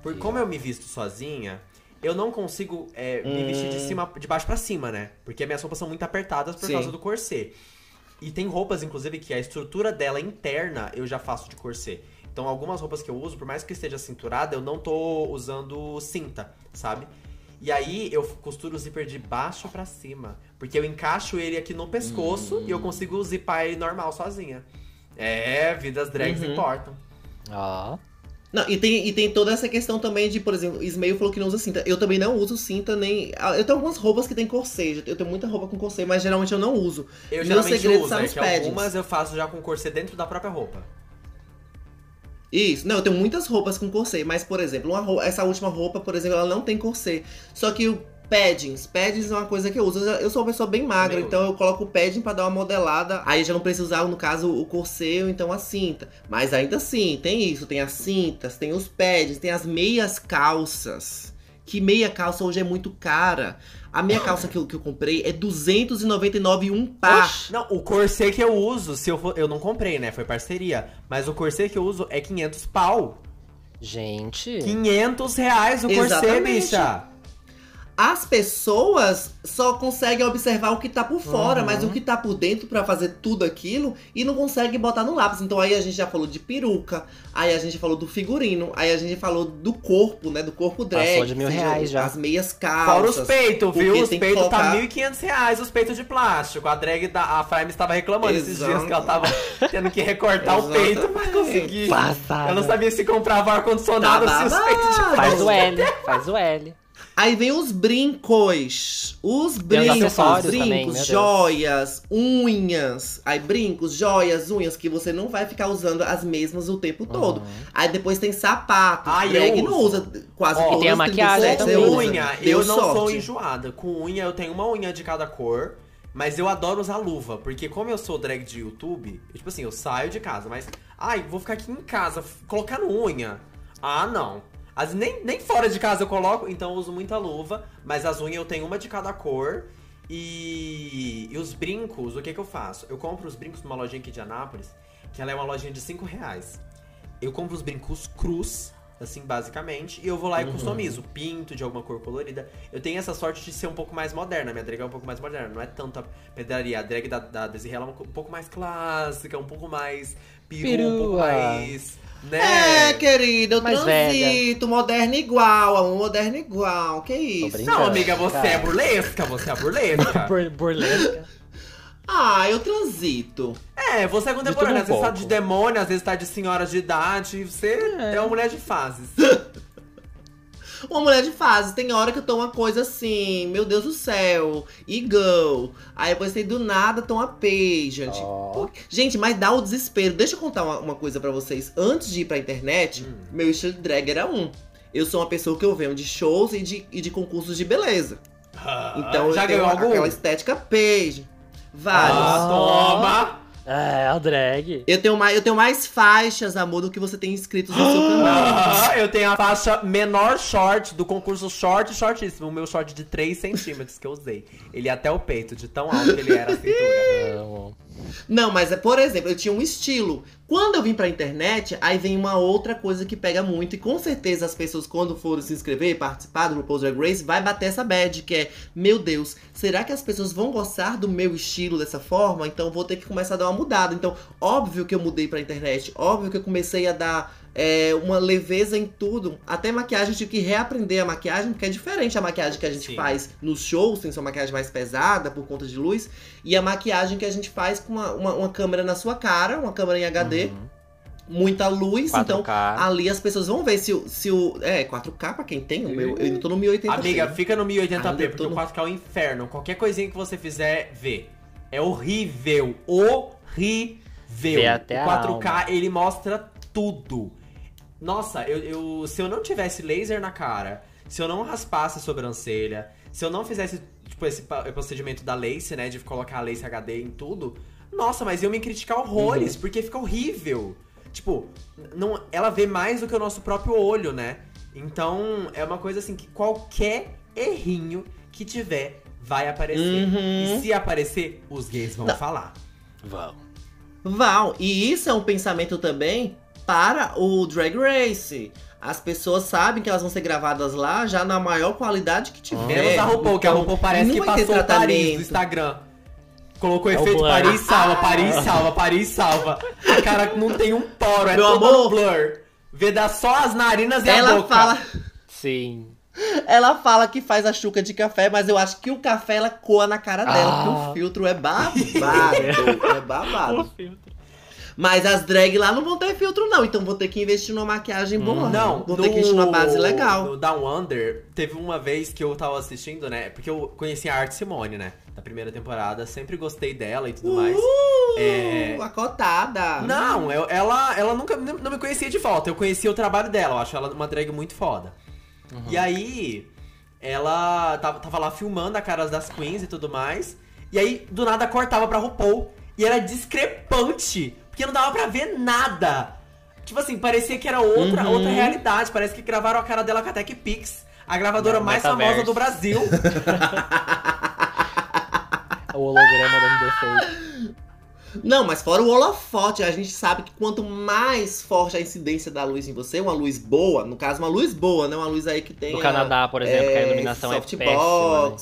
Por como eu me visto sozinha, eu não consigo é, me
Hum.
vestir de, cima, de baixo pra cima, né? Porque minhas roupas são muito apertadas por
Sim.
causa do corset. E tem roupas, inclusive, que a estrutura dela interna eu já faço de corset. Então, algumas roupas que eu uso, por mais que esteja cinturada, eu não tô usando cinta, sabe? E aí eu costuro o zíper de baixo pra cima. Porque eu encaixo ele aqui no pescoço e eu consigo zipar ele normal sozinha. É, vidas drags
Uhum.
importam.
Ó.
Não, e tem, e tem toda essa questão também de, por exemplo, Ismael falou que não usa cinta. Eu também não uso cinta, nem. ah, Eu tenho algumas roupas que tem corset. Eu tenho muita roupa com corset, mas geralmente eu não uso.
Eu
Meu
geralmente
segredo
uso, é
paddings.
algumas eu faço já com corset dentro da própria roupa.
Isso, não, eu tenho muitas roupas com corset, mas, por exemplo, roupa- essa última roupa, por exemplo, ela não tem corset. Só que o paddings, paddings é uma coisa que eu uso. Eu, sou uma pessoa bem magra,
Também
então eu coloco o padding pra dar uma modelada. Aí já não preciso usar, no caso, o corset ou então a cinta. Mas ainda assim, tem isso, tem as cintas, tem os paddings, tem as meias calças. Que meia calça hoje é muito cara. A meia calça que eu, que eu comprei é 299 um par.
Não, o corset que eu uso, se eu for, eu não comprei, né? Foi parceria. Mas o corset que eu uso é 500 pau.
Gente.
500 reais o corset, bicha.
As pessoas só conseguem observar o que tá por fora,
Uhum.
mas o que tá por dentro pra fazer tudo aquilo e não consegue botar no lápis. Então aí a gente já falou de peruca, aí a gente falou do figurino, aí a gente falou do corpo, né? Do corpo drag.
Passou de mil reais já.
As meias calças.
Fora os peitos, viu? Os peitos tá
colocar-
1.500 reais, os peitos de plástico. A drag da a Frames estava reclamando esses
Exato.
dias que ela tava tendo que recortar o peito pra conseguir.
Passada.
Eu não sabia se comprava ar-condicionado
Tá
se os peitos de
babado.
Faz o L, faz o L.
Aí vem os brincos. Os
Tem os
brincos, brincos,
também,
joias, unhas. Aí brincos, joias, unhas, que você não vai ficar usando as mesmas o tempo todo.
Uhum.
Aí depois tem sapato.
Ah,
drag
eu
não
uso.
usa quase
Ó,
todas.
tem a maquiagem
37
também.
você usa.
unha,
Deu
eu não sou
sorte.
enjoada. Com unha, eu tenho uma unha de cada cor. Mas eu adoro usar luva, porque como eu sou drag de YouTube, eu, tipo assim, eu saio de casa, mas. Ai, vou ficar aqui em casa, colocando unha. Ah, não. As, nem, nem fora de casa eu coloco, então eu uso muita luva, mas as unhas eu tenho uma de cada cor. E, e os brincos, o que, que eu faço? Eu compro os brincos numa lojinha aqui de Anápolis, que ela é uma lojinha de 5 reais. Eu compro os brincos cruz, assim, basicamente, e eu vou lá e customizo. Pinto de alguma cor colorida. Eu tenho essa sorte de ser um pouco mais moderna. Minha drag é um pouco mais moderna. Não é tanta pedraria. A drag da, da é um pouco mais clássica, um pouco mais peru, um pouco
Perua.
mais... Né?
É, querida, eu
Mais
transito, moderno igual, amor, moderno igual. Que isso?
Não, amiga, você
Cara.
é burlesca, você é burlesca.
Bur- burlesca.
Ah, eu transito.
É, você é contemporânea.
Um
vezes tá
pouco.
de demônio, às vezes tá de senhoras de idade. Você é, uma mulher de fases.
Uma mulher de fase, tem hora que eu tô uma coisa assim, meu Deus do céu, e go. Aí depois tem do nada, tô uma pageant.
Ó.
Por- Gente, mas dá o desespero. Deixa eu contar uma, uma coisa pra vocês. Antes de ir pra internet,
Hum.
meu estilo de drag era um. Eu sou uma pessoa que eu venho de shows e de, e de concursos de beleza. Então
Ah, já
eu tenho
ganhou algum?
aquela estética page. Vários.
Ah, toma!
É, a drag.
Eu, tenho mais, eu tenho mais faixas, amor, do que você tem inscritos no seu canal.
Ah, eu tenho a faixa menor short do concurso short shortíssimo. O meu short de 3 centímetros que eu usei. Ele ia até o peito, de tão alto que ele era a cintura.
Amo.
Não, mas, é, por exemplo, eu tinha um estilo. Quando eu vim pra internet, aí vem uma outra coisa que pega muito. E com certeza as pessoas, quando forem se inscrever, participar do RuPaul's Drag Race, vai bater essa bad, que é, meu Deus, será que as pessoas vão gostar do meu estilo dessa forma? Então vou ter que começar a dar uma mudada. Então, óbvio que eu mudei pra internet. Óbvio que eu comecei a dar é, uma leveza em tudo. Até maquiagem, eu tive que reaprender a maquiagem, porque é diferente a maquiagem que a gente
Sim.
faz nos shows, tem sua maquiagem mais pesada por conta de luz. E a maquiagem que a gente faz com uma, uma, uma câmera na sua cara, uma câmera em HD,
Uhum.
muita luz, então
4K.
ali as pessoas vão ver se o. Se o é, 4K pra quem tem, o meu, eu ainda tô no 1080.
Amiga, fica no 1080p,
Ainda
porque
tô
o
no-
4K é o inferno. Qualquer coisinha que você fizer, vê. É horrível. Horrível.
Vê até
o
a
4K, ele mostra tudo. Nossa, eu, eu- se eu não tivesse laser na cara, se eu não raspasse a sobrancelha, se eu não fizesse, tipo, esse procedimento da lace, né, de colocar a lace HD em tudo, nossa, mas eu me criticar horrores,
Uhum.
porque fica horrível. Tipo, não, ela vê mais do que o nosso próprio olho, né? Então, é uma coisa assim que qualquer errinho que tiver vai aparecer.
Uhum.
E se aparecer, os gays vão
Não.
falar.
Vão.
Val, e isso é um pensamento também para o Drag Race. As pessoas sabem que elas vão ser gravadas lá já na maior qualidade que tiver.
Menos a RuPaul, que a
Então,
RuPaul parece que
ter
passou o Paris
tratamento.
do Instagram. Colocou
É o
efeito
blur.
Paris salva, Paris salva, Paris salva. A cara não tem um poro, é
Meu
todo
amor.
no blur. Só as narinas e a
Ela
boca.
fala,
Sim.
ela fala que faz a chuca de café, mas eu acho que o café ela coa na cara dela,
Ah.
porque o filtro é babado. é babado. Mas as drag lá não vão ter filtro, não. Então vou ter que investir numa maquiagem boa.
Hum. Não,
vou ter que investir numa base legal.
No Down Under, teve uma vez que eu tava assistindo, né? Porque eu conheci a Art Simone, né? Da primeira temporada. Sempre gostei dela e tudo mais.
Uh,
É.
a cotada.
Não, eu- ela, ela nunca não me conhecia de volta. Eu conhecia o trabalho dela. Eu acho ela uma drag muito foda. E aí, ela tava, tava lá filmando a caras das queens e tudo mais. E aí, do nada, cortava pra RuPaul. E era discrepante. Porque não dava pra ver nada. Tipo assim, parecia que era outra,
Uhum.
outra realidade. Parece que gravaram a cara dela com a Tech Pix. A gravadora
No
mais
metaverso.
famosa do Brasil.
O holograma dando defeito.
Não, mas fora o holofote, a gente sabe que quanto mais forte a incidência da luz em você, uma luz boa, no caso, uma luz boa, né? Uma luz aí que tem.
No Canadá, por exemplo, que a iluminação é péssima. Né?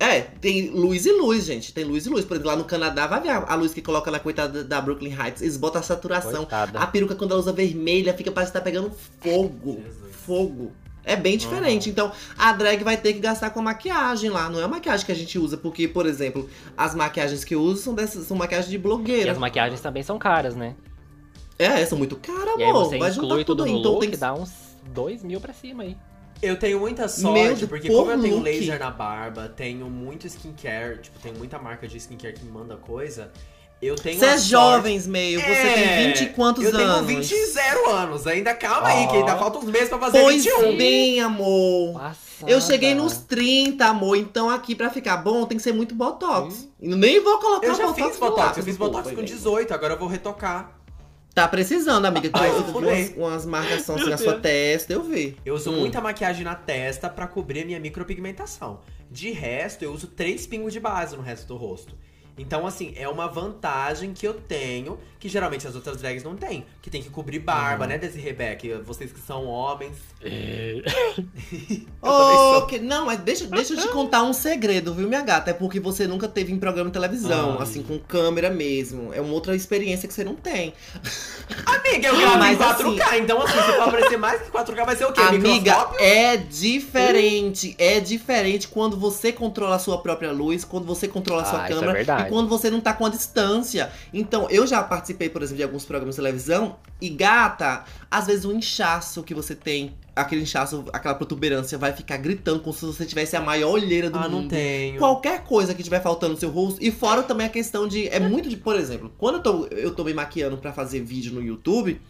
É, tem luz e luz, gente. Tem luz e luz. Por exemplo, lá no Canadá, vai ver a luz que coloca na coitada da Brooklyn Heights. Eles botam a saturação. Coitada. A peruca, quando ela usa vermelha, fica parece que tá pegando fogo. Jesus. Fogo. É bem diferente. Uhum. Então, a drag vai ter que gastar com a maquiagem lá. Não é a maquiagem que a gente usa. Porque, por exemplo, as maquiagens que eu uso são, dessas, são maquiagens de blogueira. E
as maquiagens também são caras, né?
É, são muito caras, amor.
E aí você vai inclui tudo, tudo no então, look, tem que... dá uns dois mil pra cima aí.
Eu tenho muita sorte, porque como eu tenho look. laser na barba, tenho muito skincare, tipo, tem muita marca de skincare que me manda coisa. Eu tenho
Você é jovens, meio. Você é, tem 20 e quantos
eu
anos?
Eu tenho 20 e 0 anos. Ainda calma oh. aí, que ainda faltam uns meses pra fazer
pois
21.
bem, amor. Passada. Eu cheguei nos 30, amor. Então aqui pra ficar bom tem que ser muito botox. Hum. Nem vou colocar
eu já
botox.
Fiz botox. Eu fiz botox com 18, agora eu vou retocar.
Tá precisando, amiga. Tu usa umas, umas marcações assim na sua testa, eu vi.
Eu uso hum. muita maquiagem na testa para cobrir a minha micropigmentação. De resto, eu uso três pingos de base no resto do rosto. Então, assim, é uma vantagem que eu tenho, que geralmente as outras drags não têm. Que tem que cobrir barba, uhum. né, Desi Rebeca? Vocês que são homens. É...
oh, que... Não, mas deixa, deixa eu te contar um segredo, viu, minha gata? É porque você nunca teve em programa de televisão, Ai. assim, com câmera mesmo. É uma outra experiência que você não tem.
Amiga, eu gravo em 4K, assim... então assim, se for aparecer mais que 4K, vai ser o quê?
Amiga, é diferente. É diferente quando você controla a sua própria luz, quando você controla a sua ah, câmera. É e quando você não tá com a distância. Então, eu já participei, por exemplo, de alguns programas de televisão. E gata, às vezes o inchaço que você tem aquele inchaço, aquela protuberância vai ficar gritando como se você tivesse a maior olheira do
ah,
mundo.
Não tenho.
Qualquer coisa que tiver faltando no seu rosto. E fora também a questão de. É muito de. Por exemplo, quando eu tô, eu tô me maquiando para fazer vídeo no YouTube.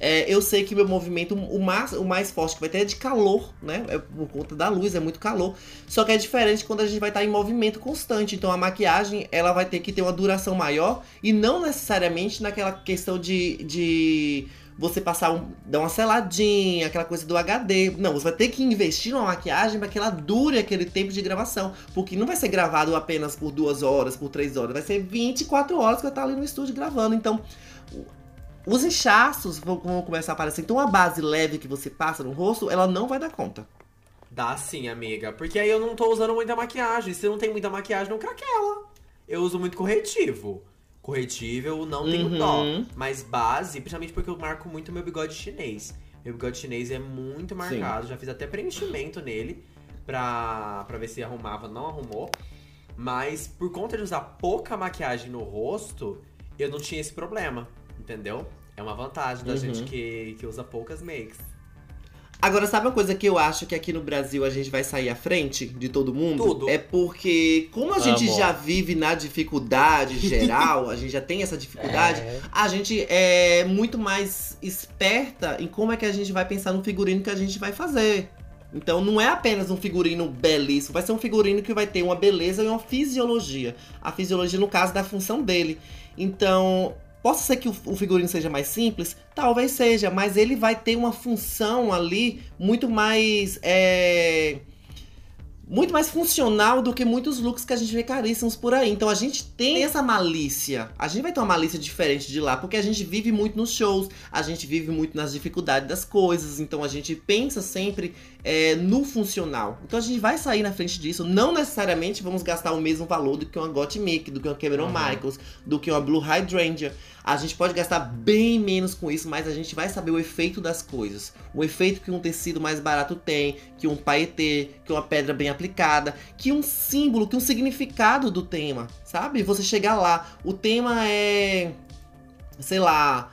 É, eu sei que meu movimento, o mais, o mais forte que vai ter é de calor, né? É por conta da luz, é muito calor. Só que é diferente quando a gente vai estar em movimento constante. Então a maquiagem, ela vai ter que ter uma duração maior e não necessariamente naquela questão de, de você passar um, dar uma seladinha, aquela coisa do HD. Não, você vai ter que investir numa maquiagem para que ela dure aquele tempo de gravação. Porque não vai ser gravado apenas por duas horas, por três horas. Vai ser 24 horas que eu estar ali no estúdio gravando. Então, os inchaços vão, vão começar a aparecer. Então, a base leve que você passa no rosto, ela não vai dar conta.
Dá sim, amiga. Porque aí eu não tô usando muita maquiagem. Se não tem muita maquiagem, não craquela. Eu uso muito corretivo corretivo eu não tenho uhum. dó. Mas base, principalmente porque eu marco muito meu bigode chinês. Meu bigode chinês é muito marcado, Sim. já fiz até preenchimento nele pra, pra ver se arrumava, não arrumou. Mas por conta de usar pouca maquiagem no rosto, eu não tinha esse problema, entendeu? É uma vantagem da uhum. gente que, que usa poucas makes.
Agora, sabe uma coisa que eu acho que aqui no Brasil a gente vai sair à frente de todo mundo?
Tudo.
É porque, como a gente já vive na dificuldade geral, a gente já tem essa dificuldade, é. a gente é muito mais esperta em como é que a gente vai pensar no figurino que a gente vai fazer. Então não é apenas um figurino belíssimo, vai ser um figurino que vai ter uma beleza e uma fisiologia. A fisiologia no caso da função dele. Então, Possa ser que o figurino seja mais simples? Talvez seja, mas ele vai ter uma função ali muito mais. É muito mais funcional do que muitos looks que a gente vê caríssimos por aí. Então a gente tem essa malícia. A gente vai ter uma malícia diferente de lá, porque a gente vive muito nos shows, a gente vive muito nas dificuldades das coisas. Então a gente pensa sempre é, no funcional. Então a gente vai sair na frente disso. Não necessariamente vamos gastar o mesmo valor do que uma Gottmik, do que uma Cameron uhum. Michaels, do que uma Blue Hydrangea. A gente pode gastar bem menos com isso, mas a gente vai saber o efeito das coisas. O efeito que um tecido mais barato tem, que um paetê, que uma pedra bem aplicada, que um símbolo, que um significado do tema, sabe? Você chegar lá, o tema é. sei lá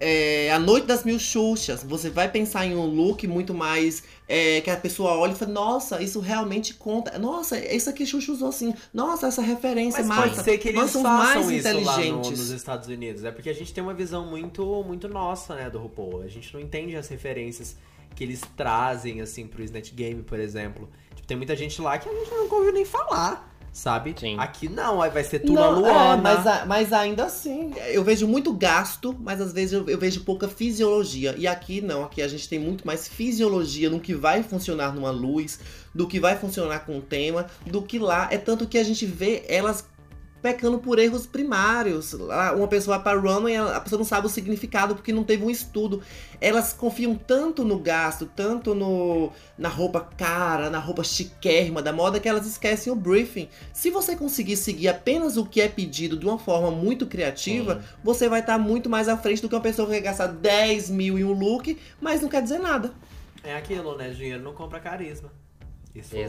é, a Noite das Mil Xuxas, você vai pensar em um look muito mais é, que a pessoa olha e fala, nossa, isso realmente conta. Nossa, isso aqui Xuxa usou assim. Nossa, essa referência
Mas
massa.
pode ser que eles Nós mais inteligentes. no, nos Estados Unidos. É porque a gente tem uma visão muito, muito nossa, né, do RuPaul. A gente não entende as referências que eles trazem, assim, pro Snatch Game, por exemplo. Tipo, tem muita gente lá que a gente nunca ouviu nem falar sabe?
Sim.
Aqui não, aí vai ser tudo não, Luana.
É, mas, mas ainda assim, eu vejo muito gasto, mas às vezes eu, eu, vejo pouca fisiologia. E aqui não, aqui a gente tem muito mais fisiologia no que vai funcionar numa luz, do que vai funcionar com o tema, do que lá. É tanto que a gente vê elas pecando por erros primários. Ah, Uma pessoa para runway, a pessoa não sabe o significado porque não teve um estudo. Elas confiam tanto no gasto, tanto no na roupa cara, na roupa chiquérrima da moda, que elas esquecem o briefing. Se você conseguir seguir apenas o que é pedido de uma forma muito criativa, você vai estar muito mais à frente do que uma pessoa que gastar 10 mil em um look, mas não quer dizer nada.
É aquilo, né? Dinheiro não compra carisma. Isso foi um.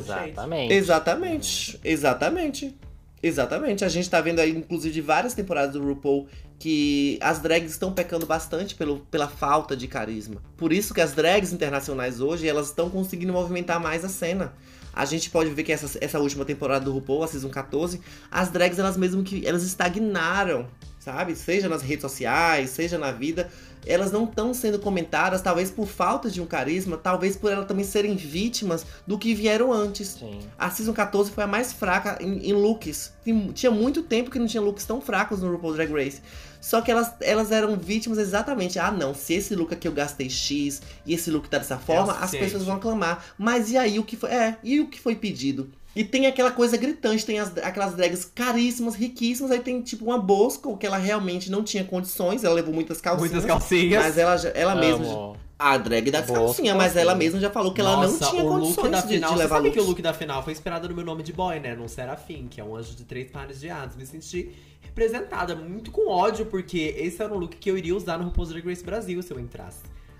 Exatamente.
Exatamente. Exatamente. A gente tá vendo aí, inclusive, várias temporadas do RuPaul que as drags estão pecando bastante pelo, pela falta de carisma. Por isso que as drags internacionais hoje, elas estão conseguindo movimentar mais a cena. A gente pode ver que essa, essa última temporada do RuPaul, a Season 14, as drags, elas mesmo que elas estagnaram, sabe? Seja nas redes sociais, seja na vida. Elas não estão sendo comentadas, talvez por falta de um carisma, talvez por elas também serem vítimas do que vieram antes.
Sim.
A Season 14 foi a mais fraca em, em looks. Tinha muito tempo que não tinha looks tão fracos no RuPaul Drag Race. Só que elas, elas eram vítimas exatamente. Ah, não, se esse look aqui eu gastei X e esse look tá dessa forma, as
suficiente.
pessoas vão aclamar. Mas e aí o que foi? É, e o que foi pedido? E tem aquela coisa gritante, tem as- aquelas drags caríssimas, riquíssimas, aí tem tipo uma Bosco, que ela realmente não tinha condições, ela levou muitas calcinhas.
Muitas calcinhas.
Mas ela, já- ela mesma. A drag das
Bosco,
calcinhas, mas ela
calcinha.
mesma já falou que ela
Nossa,
não tinha
o
condições
look da
de,
final.
de
Você
levar
sabe que o
looks.
look da final foi inspirado no meu nome de boy, né? Num Serafim, que é um anjo de três pares de asas. Me senti representada, muito com ódio, porque esse era um look que eu iria usar no RuPaul's Drag Race Brasil se eu entrasse,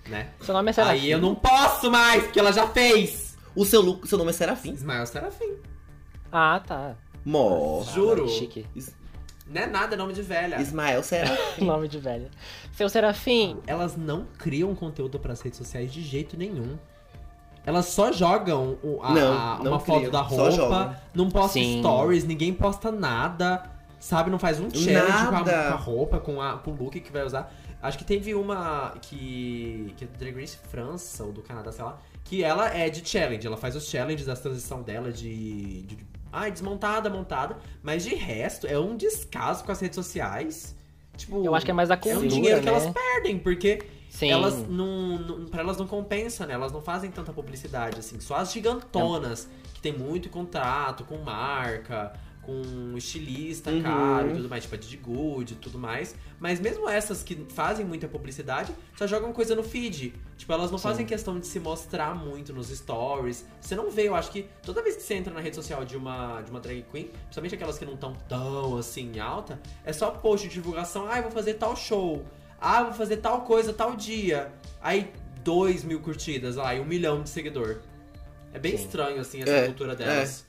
né?
Seu nome é Serafim.
Aí eu não posso mais, porque ela já fez!
O seu look, seu nome é Serafim.
Ismael Serafim.
Ah, tá.
Mó.
Juro.
Chique.
Não é nada, é nome de velha.
Ismael Serafim.
Nome de velha. Seu Serafim.
Elas não criam conteúdo pras redes sociais de jeito nenhum. Elas só jogam o- a-
Não,
a- uma foto
criam,
da roupa, não posta
Sim.
stories, ninguém posta nada, sabe? Não faz um challenge com a, com a roupa, com, a, com o look que vai usar. Acho que teve uma que, que é do Drag Race França, ou do Canadá, sei lá, que ela é de challenge. Ela faz os challenges das transição dela de, de, de ai, desmontada, montada. Mas de resto, é um descaso com as redes sociais. Tipo,
Eu acho que é mais a
é
cultura,
um dinheiro que
né?
elas perdem, porque
Sim.
elas não, não. Pra elas não compensa, né? Elas não fazem tanta publicidade, assim. Só as gigantonas, que tem muito contrato com marca, com estilista
Uhum.
caro e tudo mais, tipo a Didi Good e tudo mais. Mas mesmo essas que fazem muita publicidade, só jogam coisa no feed. Tipo, elas não
Sim.
fazem questão de se mostrar muito nos stories. Você não vê, eu acho que toda vez que você entra na rede social de uma, de uma drag queen, principalmente aquelas que não estão tão assim em alta, é só post de divulgação, ah, eu vou fazer tal show. Ah, eu vou fazer tal coisa tal dia. Aí, dois mil curtidas lá e um milhão de seguidor. É bem
Sim.
estranho, assim, essa
É,
cultura delas.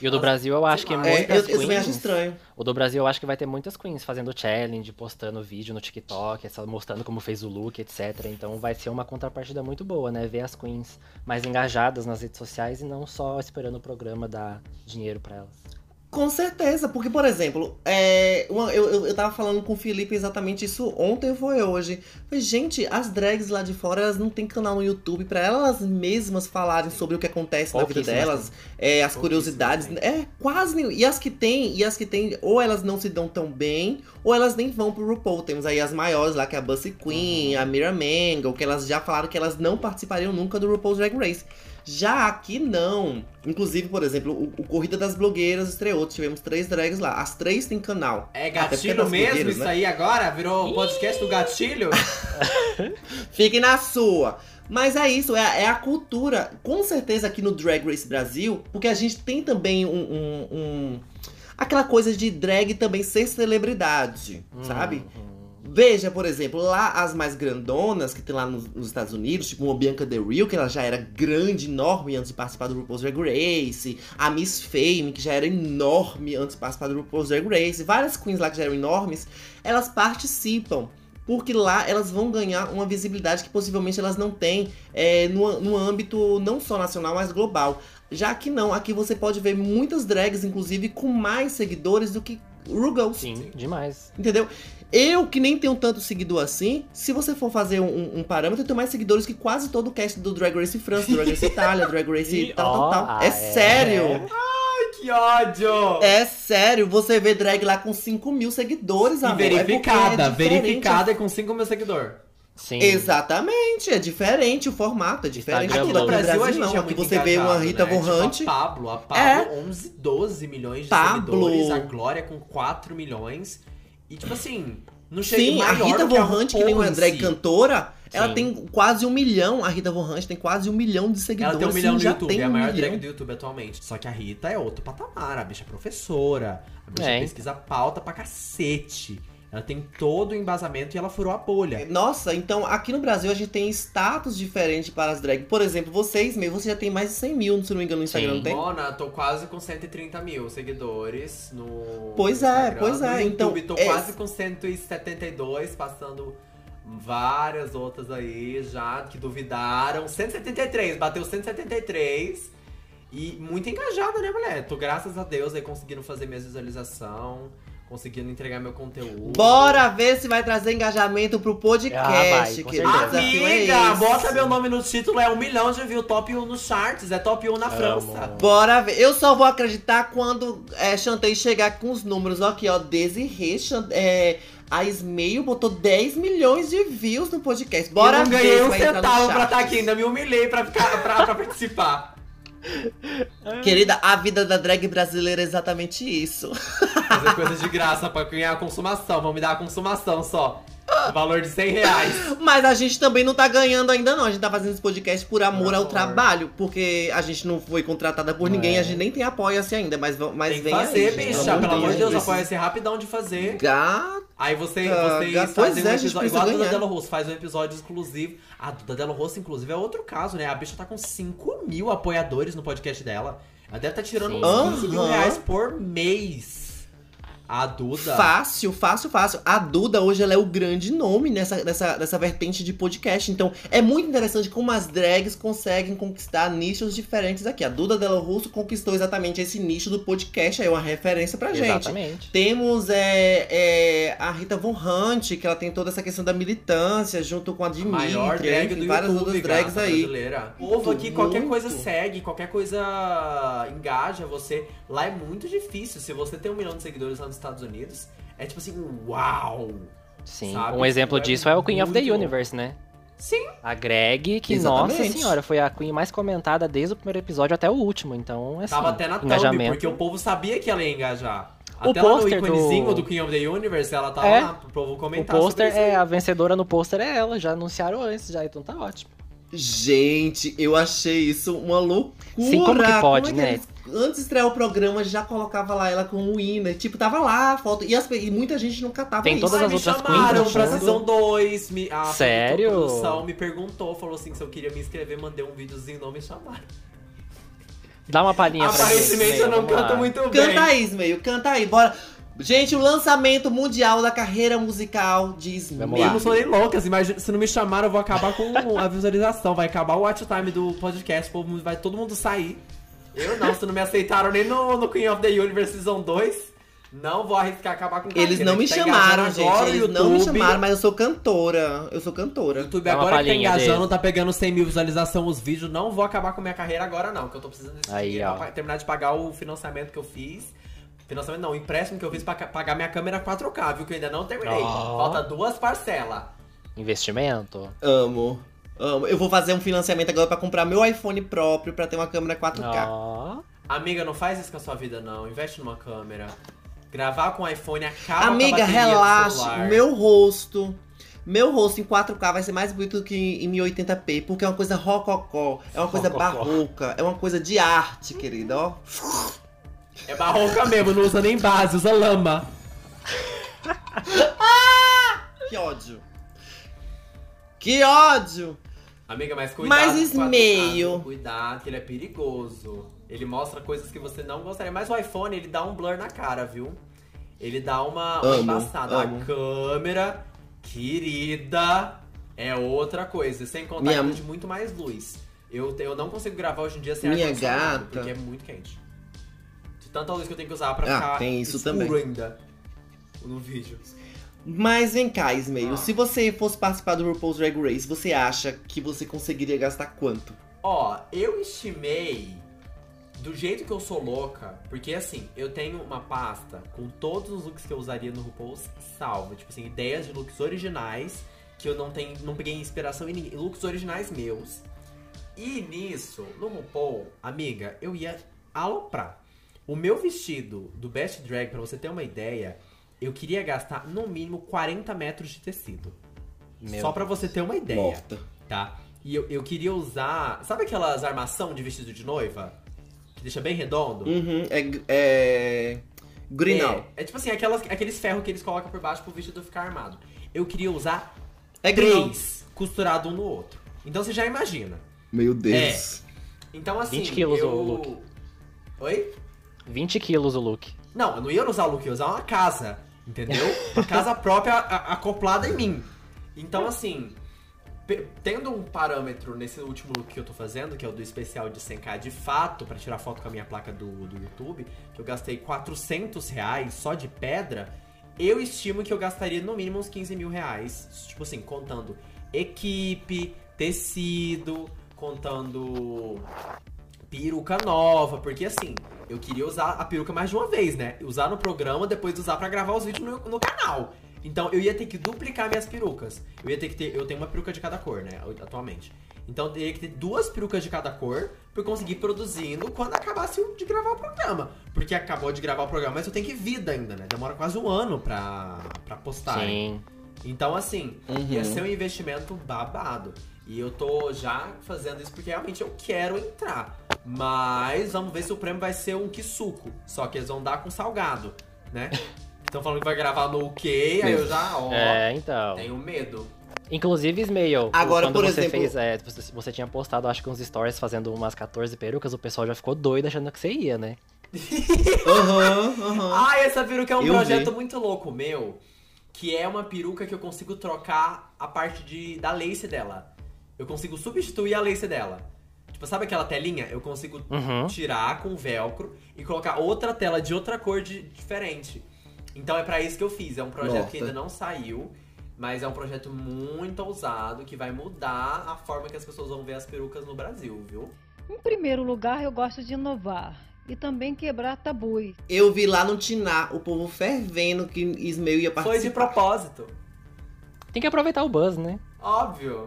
E o do Brasil eu acho que.
É,
muitas
eu, eu também acho
queens-
estranho.
O do Brasil eu acho que vai ter muitas queens fazendo challenge, postando vídeo no TikTok, mostrando como fez o look, etc. Então vai ser uma contrapartida muito boa, né? Ver as queens mais engajadas nas redes sociais e não só esperando o programa dar dinheiro pra elas.
Com certeza, porque, por exemplo, é, uma- eu, eu, eu tava falando com o Felipe exatamente isso ontem foi hoje. Falei, gente, as drags lá de fora, elas não têm canal no YouTube pra elas mesmas falarem sobre o que acontece na vida delas, é, as curiosidades.
têm.
É, quase nenhum. E as que tem, e as que tem, ou elas não se dão tão bem, ou elas nem vão pro RuPaul. Temos aí as maiores lá, que é a Bussy Queen, a Mira Mangle, que elas já falaram que elas não participariam nunca do RuPaul's Drag Race. Já aqui não. Inclusive, por exemplo, o, o Corrida das Blogueiras estreou. Tivemos três drags lá. As três têm canal.
É
porque
gatilho mesmo isso
né?
aí agora? Virou podcast do gatilho?
Fiquem na sua. Mas é isso, é, a- é a cultura. Com certeza aqui no Drag Race Brasil, porque a gente tem também um. um- um- aquela coisa de drag também ser celebridade, sabe?
Uhum.
Veja, por exemplo, lá as mais grandonas que tem lá nos, nos Estados Unidos, tipo uma Bianca Del Rio, que ela já era grande, enorme antes de participar do RuPaul's Drag Race, a Miss Fame, que já era enorme antes de participar do RuPaul's Drag Race, várias queens lá que já eram enormes, elas participam. Porque lá elas vão ganhar uma visibilidade que possivelmente elas não têm é, no, no âmbito não só nacional, mas global. Já que não, aqui você pode ver muitas drags, inclusive, com mais seguidores do que RuGirls.
Sim, demais.
Entendeu? Eu, que nem tenho tanto seguidor assim, se você for fazer um, um parâmetro, eu tenho mais seguidores que quase todo o cast do Drag Race França, Drag Race Itália, Drag Race tal, tal,
ó,
tal.
ah,
é,
é.
sério!
que ódio!
É sério, você vê drag lá com 5 mil seguidores,
E
amor. É porque
verificada,
é diferente.
verificada com 5 mil seguidores.
Sim.
Exatamente, é diferente o formato, é diferente.
Instagram
Aqui no
No
Brasil,
a gente
não,
é muito
você vê uma
engajado,
Rita
né?
Vorrante.
Tipo, a Pablo, a Pablo,
É.
11, 12 milhões de
Pablo.
seguidores, a Glória com 4 milhões. E tipo assim, não chega
Sim, a Rita
que a
Vorrante, que nem drag
si.
cantora, ela
Sim.
tem quase um milhão. A Rita Vorrante tem quase um milhão de seguidores.
Ela tem um milhão
sim,
no
já
YouTube,
tem
é a
um
maior
milhão.
drag do YouTube atualmente. Só que a Rita é outro patamar, a bicha é professora, a bicha
É.
pesquisa pauta pra cacete. Ela tem todo o embasamento e ela furou a bolha.
Nossa, então aqui no Brasil a gente tem status diferente para as drag. Por exemplo, vocês, meu, você já tem mais de 100 mil, se não me engano, no Instagram,
Sim.
não tem?
Mona, tô quase com 130 mil seguidores no.
Pois é,
Instagram.
pois é,
No
então,
YouTube, tô
é-
quase com 172, passando várias outras aí já que duvidaram. 173, bateu 173. E muito engajada, né, mulher? Tô, graças a Deus, aí conseguindo fazer minha visualização, conseguindo entregar meu conteúdo.
Bora ver se vai trazer engajamento pro
Ah,
podcast,
vai, certeza.
desafio é
Amiga, bota meu nome no título, é um milhão de views, top 1 nos charts, é top 1 na
Amo.
França.
Bora ver. Eu só vou acreditar quando é, Chantei chegar com os números. Ó, aqui, ó. Desirê, Chan- é, a Smail botou 10 milhões de views no podcast. Bora
eu não
ver
ganhei um
vai
centavo pra estar aqui, ainda me humilhei pra, ficar, pra, pra participar.
Querida, a vida da drag brasileira é exatamente isso.
Fazer coisa de graça pra ganhar a consumação, vão me dar a consumação só. Valor de 100 reais.
Mas a gente também não tá ganhando ainda, não. A gente tá fazendo esse podcast por amor
Por
ao
amor.
trabalho. Porque a gente não foi contratada por ninguém,
É.
a gente nem tem apoia-se ainda. Mas, mas
Tem
vem
fazer,
aí,
bicha. Pelo amor de Deus,
precisa-
apoia-se rapidão de fazer.
Gata.
Aí você, vocês
pois
fazem
é,
um episódio.
precisa
Igual a Duda. Delo Rosso faz um episódio exclusivo. A Duda Delo Rosso, inclusive, é outro caso, né? A bicha tá com 5 mil apoiadores no podcast dela. Ela deve estar tirando
Sim.
uns 15 mil reais por mês. A Duda.
Fácil, fácil, fácil. A Duda hoje ela é o grande nome nessa, nessa, nessa vertente de podcast. Então é muito interessante como as drags conseguem conquistar nichos diferentes aqui. A Duda Delo Russo conquistou exatamente esse nicho do podcast, aí é uma referência pra gente.
Exatamente.
Temos é, é, a Rita Von Hunt, que ela tem toda essa questão da militância, junto com a Dimitri,
Maior drag
enfim,
do
várias
YouTube,
outras drags
gata,
aí.
brasileira. O povo aqui, qualquer
Muito.
coisa segue, qualquer coisa engaja você. Lá é muito difícil. Se você tem um milhão de seguidores lá nos Estados Unidos, é tipo assim, uau!
Sim.
Sabe?
Um exemplo
É
disso é o Queen of the Universe, né?
Sim.
A Greg, que,
Exatamente.
nossa senhora, foi a Queen mais comentada desde o primeiro episódio até o último. Então, assim,
Tava até na thumb,
engajamento.
porque o povo sabia que ela ia engajar.
O
Até lá no
pôster do-
íconezinho do... Queen of the Universe, ela tava
É.
lá pro povo
O
comentar
pôster
sobre isso.
é a vencedora no pôster é ela, já anunciaram antes, já, então tá ótimo.
Gente, eu achei isso uma loucura.
Sim, como que pode,
é
né?
eles- antes de estrear o programa, já colocava lá ela como winner. Tipo, tava lá a foto. E, as e muita gente não catava
Tem
isso.
todas
Ai,
as
me
outras
chamaram
queens
pra. Season 2. Me, a
Sério?
produção me perguntou, falou assim, se eu queria me inscrever, mandei um videozinho, não me chamaram.
Dá uma palhinha pra
Aparentemente
gente.
eu não canto muito bem.
Canta aí, Ismael, canta aí, bora. Gente, o lançamento mundial da carreira musical de Ismael.
Vamos
Eu não sou nem louca, imagina, se não me chamaram, eu vou acabar com a visualização. Vai acabar o watch time do podcast, povo vai todo mundo sair. Eu não, se não me aceitaram nem no, no Queen of the Universe Season 2, não vou arriscar acabar com
Eles
carreira,
não me
tá
chamaram, gente.
agora
Eles não me chamaram, mas eu sou cantora. Eu sou cantora.
YouTube
Dá uma
agora que tá engajando,
dele.
tá pegando 100 mil visualização os vídeos, não vou acabar com minha carreira agora não, que eu tô precisando desse
Aí,
dinheiro
ó.
pra terminar de pagar o financiamento que eu fiz. Financiamento não, o empréstimo que eu fiz pra pagar minha câmera 4K, viu? Que eu ainda não terminei.
Ó.
Falta duas parcelas.
Investimento.
Amo. Amo. Eu vou fazer um financiamento agora pra comprar meu iPhone próprio pra ter uma câmera 4K.
Ó.
Amiga, não faz isso com a sua vida não, investe numa câmera. Gravar com iPhone acaba
Amiga,
com a bateria do
relaxe.
celular.
Meu rosto. Meu rosto em 4K vai ser mais bonito do que em 1080p, porque é uma coisa rococó, é uma coisa
Rococó.
barroca, é uma coisa de arte, querida, ó.
É barroca mesmo, não usa nem base, usa lama.
Que ódio. Que ódio.
Amiga, mas cuidado
Mas
com o 4K,
Ismael.
viu? Cuidado, que ele é perigoso. Ele mostra coisas que você não gostaria. Mas o iPhone, ele dá um blur na cara, viu? Ele dá uma, uma
Amo,
embaçada.
amo.
A câmera, querida, é outra coisa. Sem contar
Minha-
que precisa de muito mais luz. Eu, eu não consigo gravar hoje em dia sem
Minha gata.
Porque é muito quente. De tanta luz que eu tenho que usar pra
Ah,
ficar
tem isso também.
ainda no vídeo.
Mas vem cá, Ismael,
Ah.
se você fosse participar do RuPaul's Drag Race, você acha que você conseguiria gastar quanto?
Ó, eu estimei do jeito que eu sou louca, porque assim, eu tenho uma pasta com todos os looks que eu usaria no RuPaul's salvo, tipo assim, ideias de looks originais que eu não tenho, não peguei inspiração em ninguém, looks originais meus. E nisso, no RuPaul, amiga, eu ia aloprar. O meu vestido do Best Drag, pra você ter uma ideia, eu queria gastar no mínimo 40 metros de tecido.
Meu
Só pra você ter uma ideia,
Morta.
tá? E eu, eu queria usar. Sabe aquelas armação de vestido de noiva? Que deixa bem redondo?
Uhum, é. é... Grinal.
É, é tipo assim, aquelas, aqueles ferros que eles colocam por baixo pro vestido ficar armado. Eu queria usar
É, grinal.
três costurados um no outro. Então você já imagina.
Meu Deus.
Então assim.
20 quilos
eu...
o look.
Oi?
20 quilos o look.
Não, eu não ia usar o look, eu ia usar uma casa. Entendeu? Uma casa própria a- acoplada em mim. Então, assim, tendo um parâmetro nesse último look que eu tô fazendo, que é o do especial de 100k de fato, pra tirar foto com a minha placa do, do YouTube, que eu gastei 400 reais só de pedra, eu estimo que eu gastaria no mínimo uns 15 mil reais. Tipo assim, contando equipe, tecido, contando peruca nova, porque assim, eu queria usar a peruca mais de uma vez, né? Usar no programa, depois usar pra gravar os vídeos no, no canal. Então eu ia ter que duplicar minhas perucas. Eu ia ter que ter. Eu tenho uma peruca de cada cor, né? Atualmente. Então eu teria que ter duas perucas de cada cor pra eu conseguir ir produzindo quando acabasse de gravar o programa. Porque acabou de gravar o programa, mas eu tenho que vida ainda, né? Demora quase um ano pra, pra postar.
Sim.
Então, assim,
Uhum.
ia ser um investimento babado. E eu tô já fazendo isso porque realmente eu quero entrar. Mas vamos ver se o prêmio vai ser um suco. Só que eles vão dar com salgado, né? Estão falando que vai gravar no UK, aí eu já, ó,
É, então.
tenho medo.
Inclusive, Ismael,
Agora,
quando
por
você
exemplo-
fez. é, você, tinha postado, acho que uns stories fazendo umas 14 perucas, o pessoal já ficou doido achando que você ia, né?
Aham, aham.
Ah, essa peruca é um
Eu
projeto
vi.
muito louco meu. Que é uma peruca que eu consigo trocar a parte de, da lace dela. Eu consigo substituir a lace dela. Tipo, sabe aquela telinha? Eu consigo
Uhum.
tirar com velcro e colocar outra tela de outra cor de- diferente. Então é pra isso que eu fiz. É um projeto
Nossa.
que ainda não saiu, mas é um projeto muito ousado que vai mudar a forma que as pessoas vão ver as perucas no Brasil, viu?
Em primeiro lugar, eu gosto de inovar e também quebrar tabus.
Eu vi lá no Tiná o povo fervendo que Ismael ia
Foi
participar.
de propósito.
Tem que aproveitar o buzz, né?
Óbvio.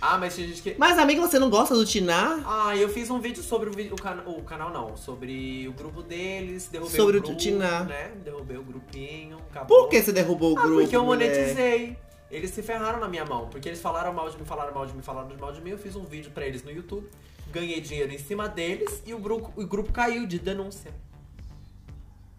Ah, mas tinha gente que.
Mas, amiga, você não gosta do Tiná?
Ah, eu fiz um vídeo sobre o, vi- o, cana- o canal, não. Sobre o grupo deles, derrubei
Sobre
o
o
grupo, né? Derrubei o grupinho, acabou.
Por que você derrubou o
Ah,
grupo?
porque eu
mulher?
monetizei. Eles se ferraram na minha mão, porque eles falaram mal de mim, falaram mal de mim, falaram mal de mim. Eu fiz um vídeo pra eles no YouTube, ganhei dinheiro em cima deles e o grupo, o grupo caiu de denúncia.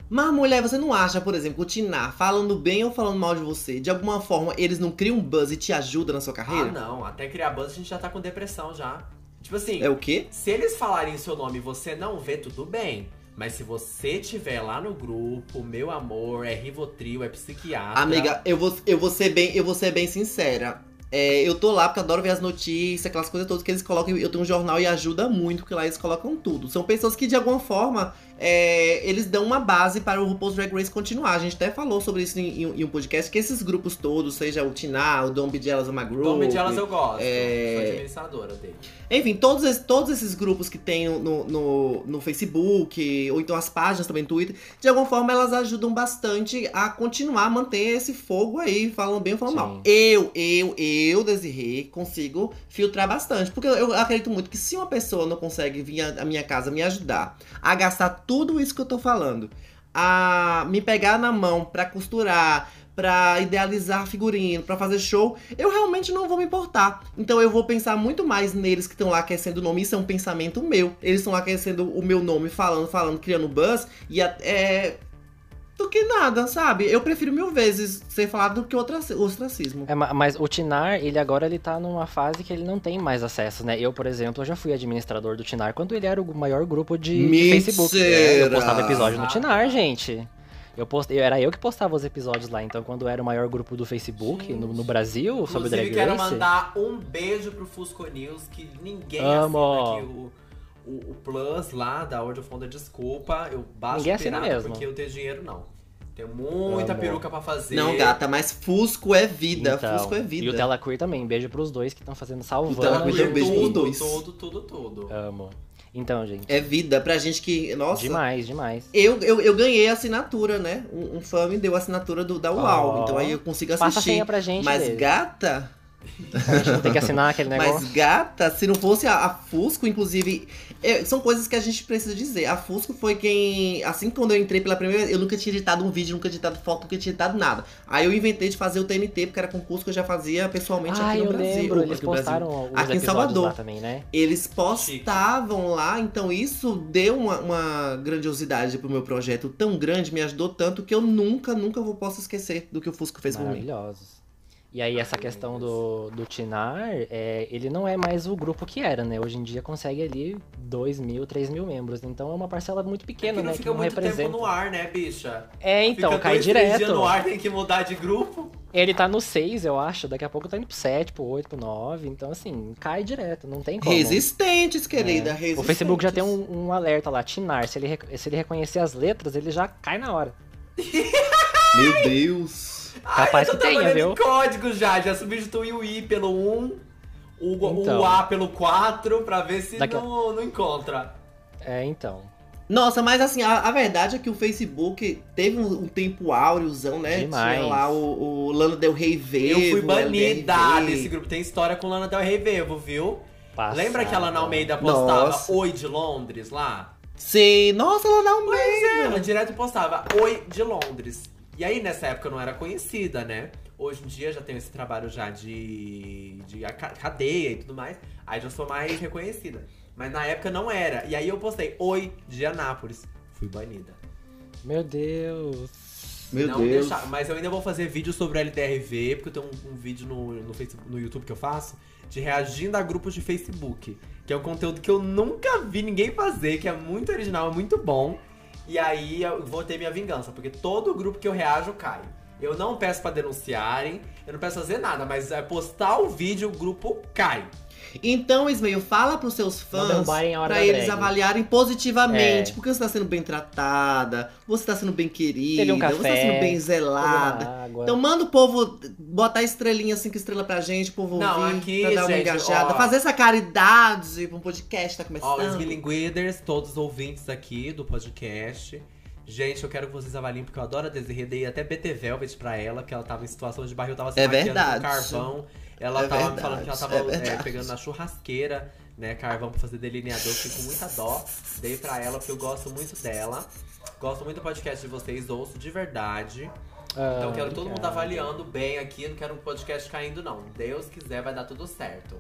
Mas, mulher, você não acha, por exemplo, o Tiná, falando bem ou falando mal de você, de alguma forma, eles não criam um buzz e te ajudam na sua
Ah,
carreira?
não. Até criar buzz a gente já tá com depressão já. Tipo assim,
É o quê?
Se eles falarem seu nome e você não vê, tudo bem. Mas se você tiver lá no grupo, meu amor, é Rivotril, é psiquiatra.
Amiga, eu vou, eu vou ser bem, eu vou ser bem sincera. É, eu tô lá porque adoro ver as notícias, aquelas coisas todas que eles colocam. Eu tenho um jornal e ajuda muito, porque lá eles colocam tudo. São pessoas que, de alguma forma, é, eles dão uma base para o RuPaul's Drag Race continuar. A gente até falou sobre isso em, em- em um podcast, que esses grupos todos, seja o Tiná, o Dom Jealous, uma Group...
Dom de elas eu gosto.
é-
Sou administradora dele.
Enfim, todos, esses- todos esses grupos que tem no, no, no Facebook, ou então as páginas também no Twitter, de alguma forma elas ajudam bastante a continuar a manter esse fogo aí, falando bem ou falando
Sim.
mal. Eu, eu, eu, Desirê, consigo filtrar bastante. Porque eu, acredito muito que se uma pessoa não consegue vir à minha casa me ajudar a gastar tudo isso que eu tô falando, a me pegar na mão pra costurar, pra idealizar figurino, pra fazer show, eu realmente não vou me importar. Então eu vou pensar muito mais neles que estão lá aquecendo o nome. Isso é um pensamento meu. Eles estão lá aquecendo o meu nome, falando, falando, criando buzz. E é. Do que nada, sabe? Eu prefiro mil vezes ser falado do que outra, ostracismo.
É, ma- mas o Tinar, ele agora ele tá numa fase que ele não tem mais acesso, né? Eu, por exemplo, eu já fui administrador do Tinar quando ele era o maior grupo de, de! Facebook. É, eu postava episódio no Tinar, gente. Eu postei, era eu que postava os episódios lá, então quando era o maior grupo do Facebook no, no Brasil sobre
Inclusive,
Drag
quero
Race.
mandar um beijo pro Fusco News, que ninguém
Amo.
assina aqui o, o, o Plus lá da Audio Fonda. Desculpa, eu baixo
Ninguém
o
assina
pirata
mesmo.
porque eu tenho dinheiro, não. Tenho muita
Amo.
peruca pra fazer.
Não, gata, mas Fusco é vida.
Então,
Fusco é vida.
E o Tela Queer também, beijo pros dois que estão fazendo
O Tela
salvando.
Queer, um beijo pros
tudo,
dois.
tudo, tudo, tudo.
Amo. Então, gente,
É vida pra gente que. Nossa.
demais, demais.
Eu, eu, eu ganhei a assinatura, né? Um, um fã me deu a assinatura do, da UAU.
Ó.
Então aí eu consigo
Passa a
assistir.
senha pra gente,
Mas
Lê.
gata,
A gente não tem que assinar aquele negócio.
Mas, gata, se não fosse a, a Fusco, inclusive. é, são coisas que a gente precisa dizer. A Fusco foi quem. Assim, quando eu entrei pela primeira vez, eu nunca tinha editado um vídeo, nunca tinha editado foto, nunca tinha editado nada. Aí eu inventei de fazer o TNT, porque era concurso que eu já fazia pessoalmente
Ah,
aqui no
eu
Brasil.
lembro, eles
aqui
postaram os
Aqui em Salvador.
lá também, né?
Eles postavam lá, então isso deu uma, uma grandiosidade pro meu projeto tão grande, me ajudou tanto que eu nunca, nunca vou posso esquecer do que o Fusco fez por mim.
Maravilhosos. E aí essa questão do, do Tinar, é, ele não é mais o grupo que era, né? Hoje em dia consegue ali 2 mil, 3 mil membros. Então é uma parcela muito
É
pequena,
que não
né?
fica
que não
muito
representa.
tempo no ar, né, bicha?
É, então,
fica
cai
dois,
direto.
dias no ar, tem que mudar de grupo.
Ele tá no 6, eu acho. Daqui a pouco tá indo pro 7, pro 8, pro 9. Então, assim, cai direto, não tem como.
Resistentes, querida,
É.
resistentes.
O Facebook já tem um, um alerta lá, Tinar. Se ele, se ele reconhecer as letras, ele já cai na hora.
Meu Deus.
Capaz
Ai, eu
que
tô
tenha,
trabalhando
viu?
em código já, já substituí o I pelo 1, o,
Então.
o A pelo 4, pra ver se
Daqui
não, não encontra.
É, então.
Nossa, mas assim, a, a verdade é que o Facebook teve um, um tempo áureozão, né?
Demais.
Tinha lá o, o Lana Del Rey Vevo,
eu fui banida desse grupo. Tem história com Lana Del Rey Vevo, viu?
Passada.
Lembra que a Lana Almeida postava
Nossa.
Oi de Londres lá?
Sim, nossa, Lana
Ela
Almeida.
direto postava Oi de Londres. E aí, nessa época, eu não era conhecida, né? Hoje em dia já tenho esse trabalho já de, de cadeia e tudo mais. Aí já sou mais reconhecida. Mas na época não era. E aí eu postei Oi de Anápolis. Fui banida.
Meu Deus.
Meu
não
Deus.
deixar- mas eu ainda vou fazer vídeo sobre o LDRV, porque eu tenho um, um vídeo no, no, Facebook, no YouTube que eu faço de reagindo a grupos de Facebook. Que é um conteúdo que eu nunca vi ninguém fazer, que é muito original, é muito bom. E aí eu vou ter minha vingança, porque todo grupo que eu reajo cai. Eu não peço pra denunciarem, eu não peço fazer nada, mas é postar o vídeo, o grupo cai.
Então, Ismael, fala pros seus fãs
derrubarem a hora
pra
da
eles
drag.
avaliarem positivamente.
É.
Porque você tá sendo bem tratada, você tá sendo bem querida,
um
você tá
café,
sendo bem zelada. Então manda o povo botar estrelinha, cinco estrelas pra gente, o povo
Não,
ouvir,
aqui,
pra dar uma
gente,
engajada.
ó.
Fazer essa caridade pra um podcast tá começando.
Ó, os Bilinguiders, todos os ouvintes aqui do podcast. Gente, eu quero que vocês avaliem, porque eu adoro a Desirê. Dei até BT Velvet pra ela, que ela tava em situação de barril, tava se
É
maquiando
verdade.
com carvão. Ela
É
tava me
verdade,
falando que ela tava
é
é, pegando na churrasqueira, né, carvão pra fazer delineador. Fiquei com muita dó. Dei pra ela, porque eu gosto muito dela. Gosto muito do podcast de vocês, ouço de verdade.
Ah,
Então eu quero todo mundo avaliando bem aqui. Não quero um podcast caindo, não. Deus quiser, vai dar tudo certo.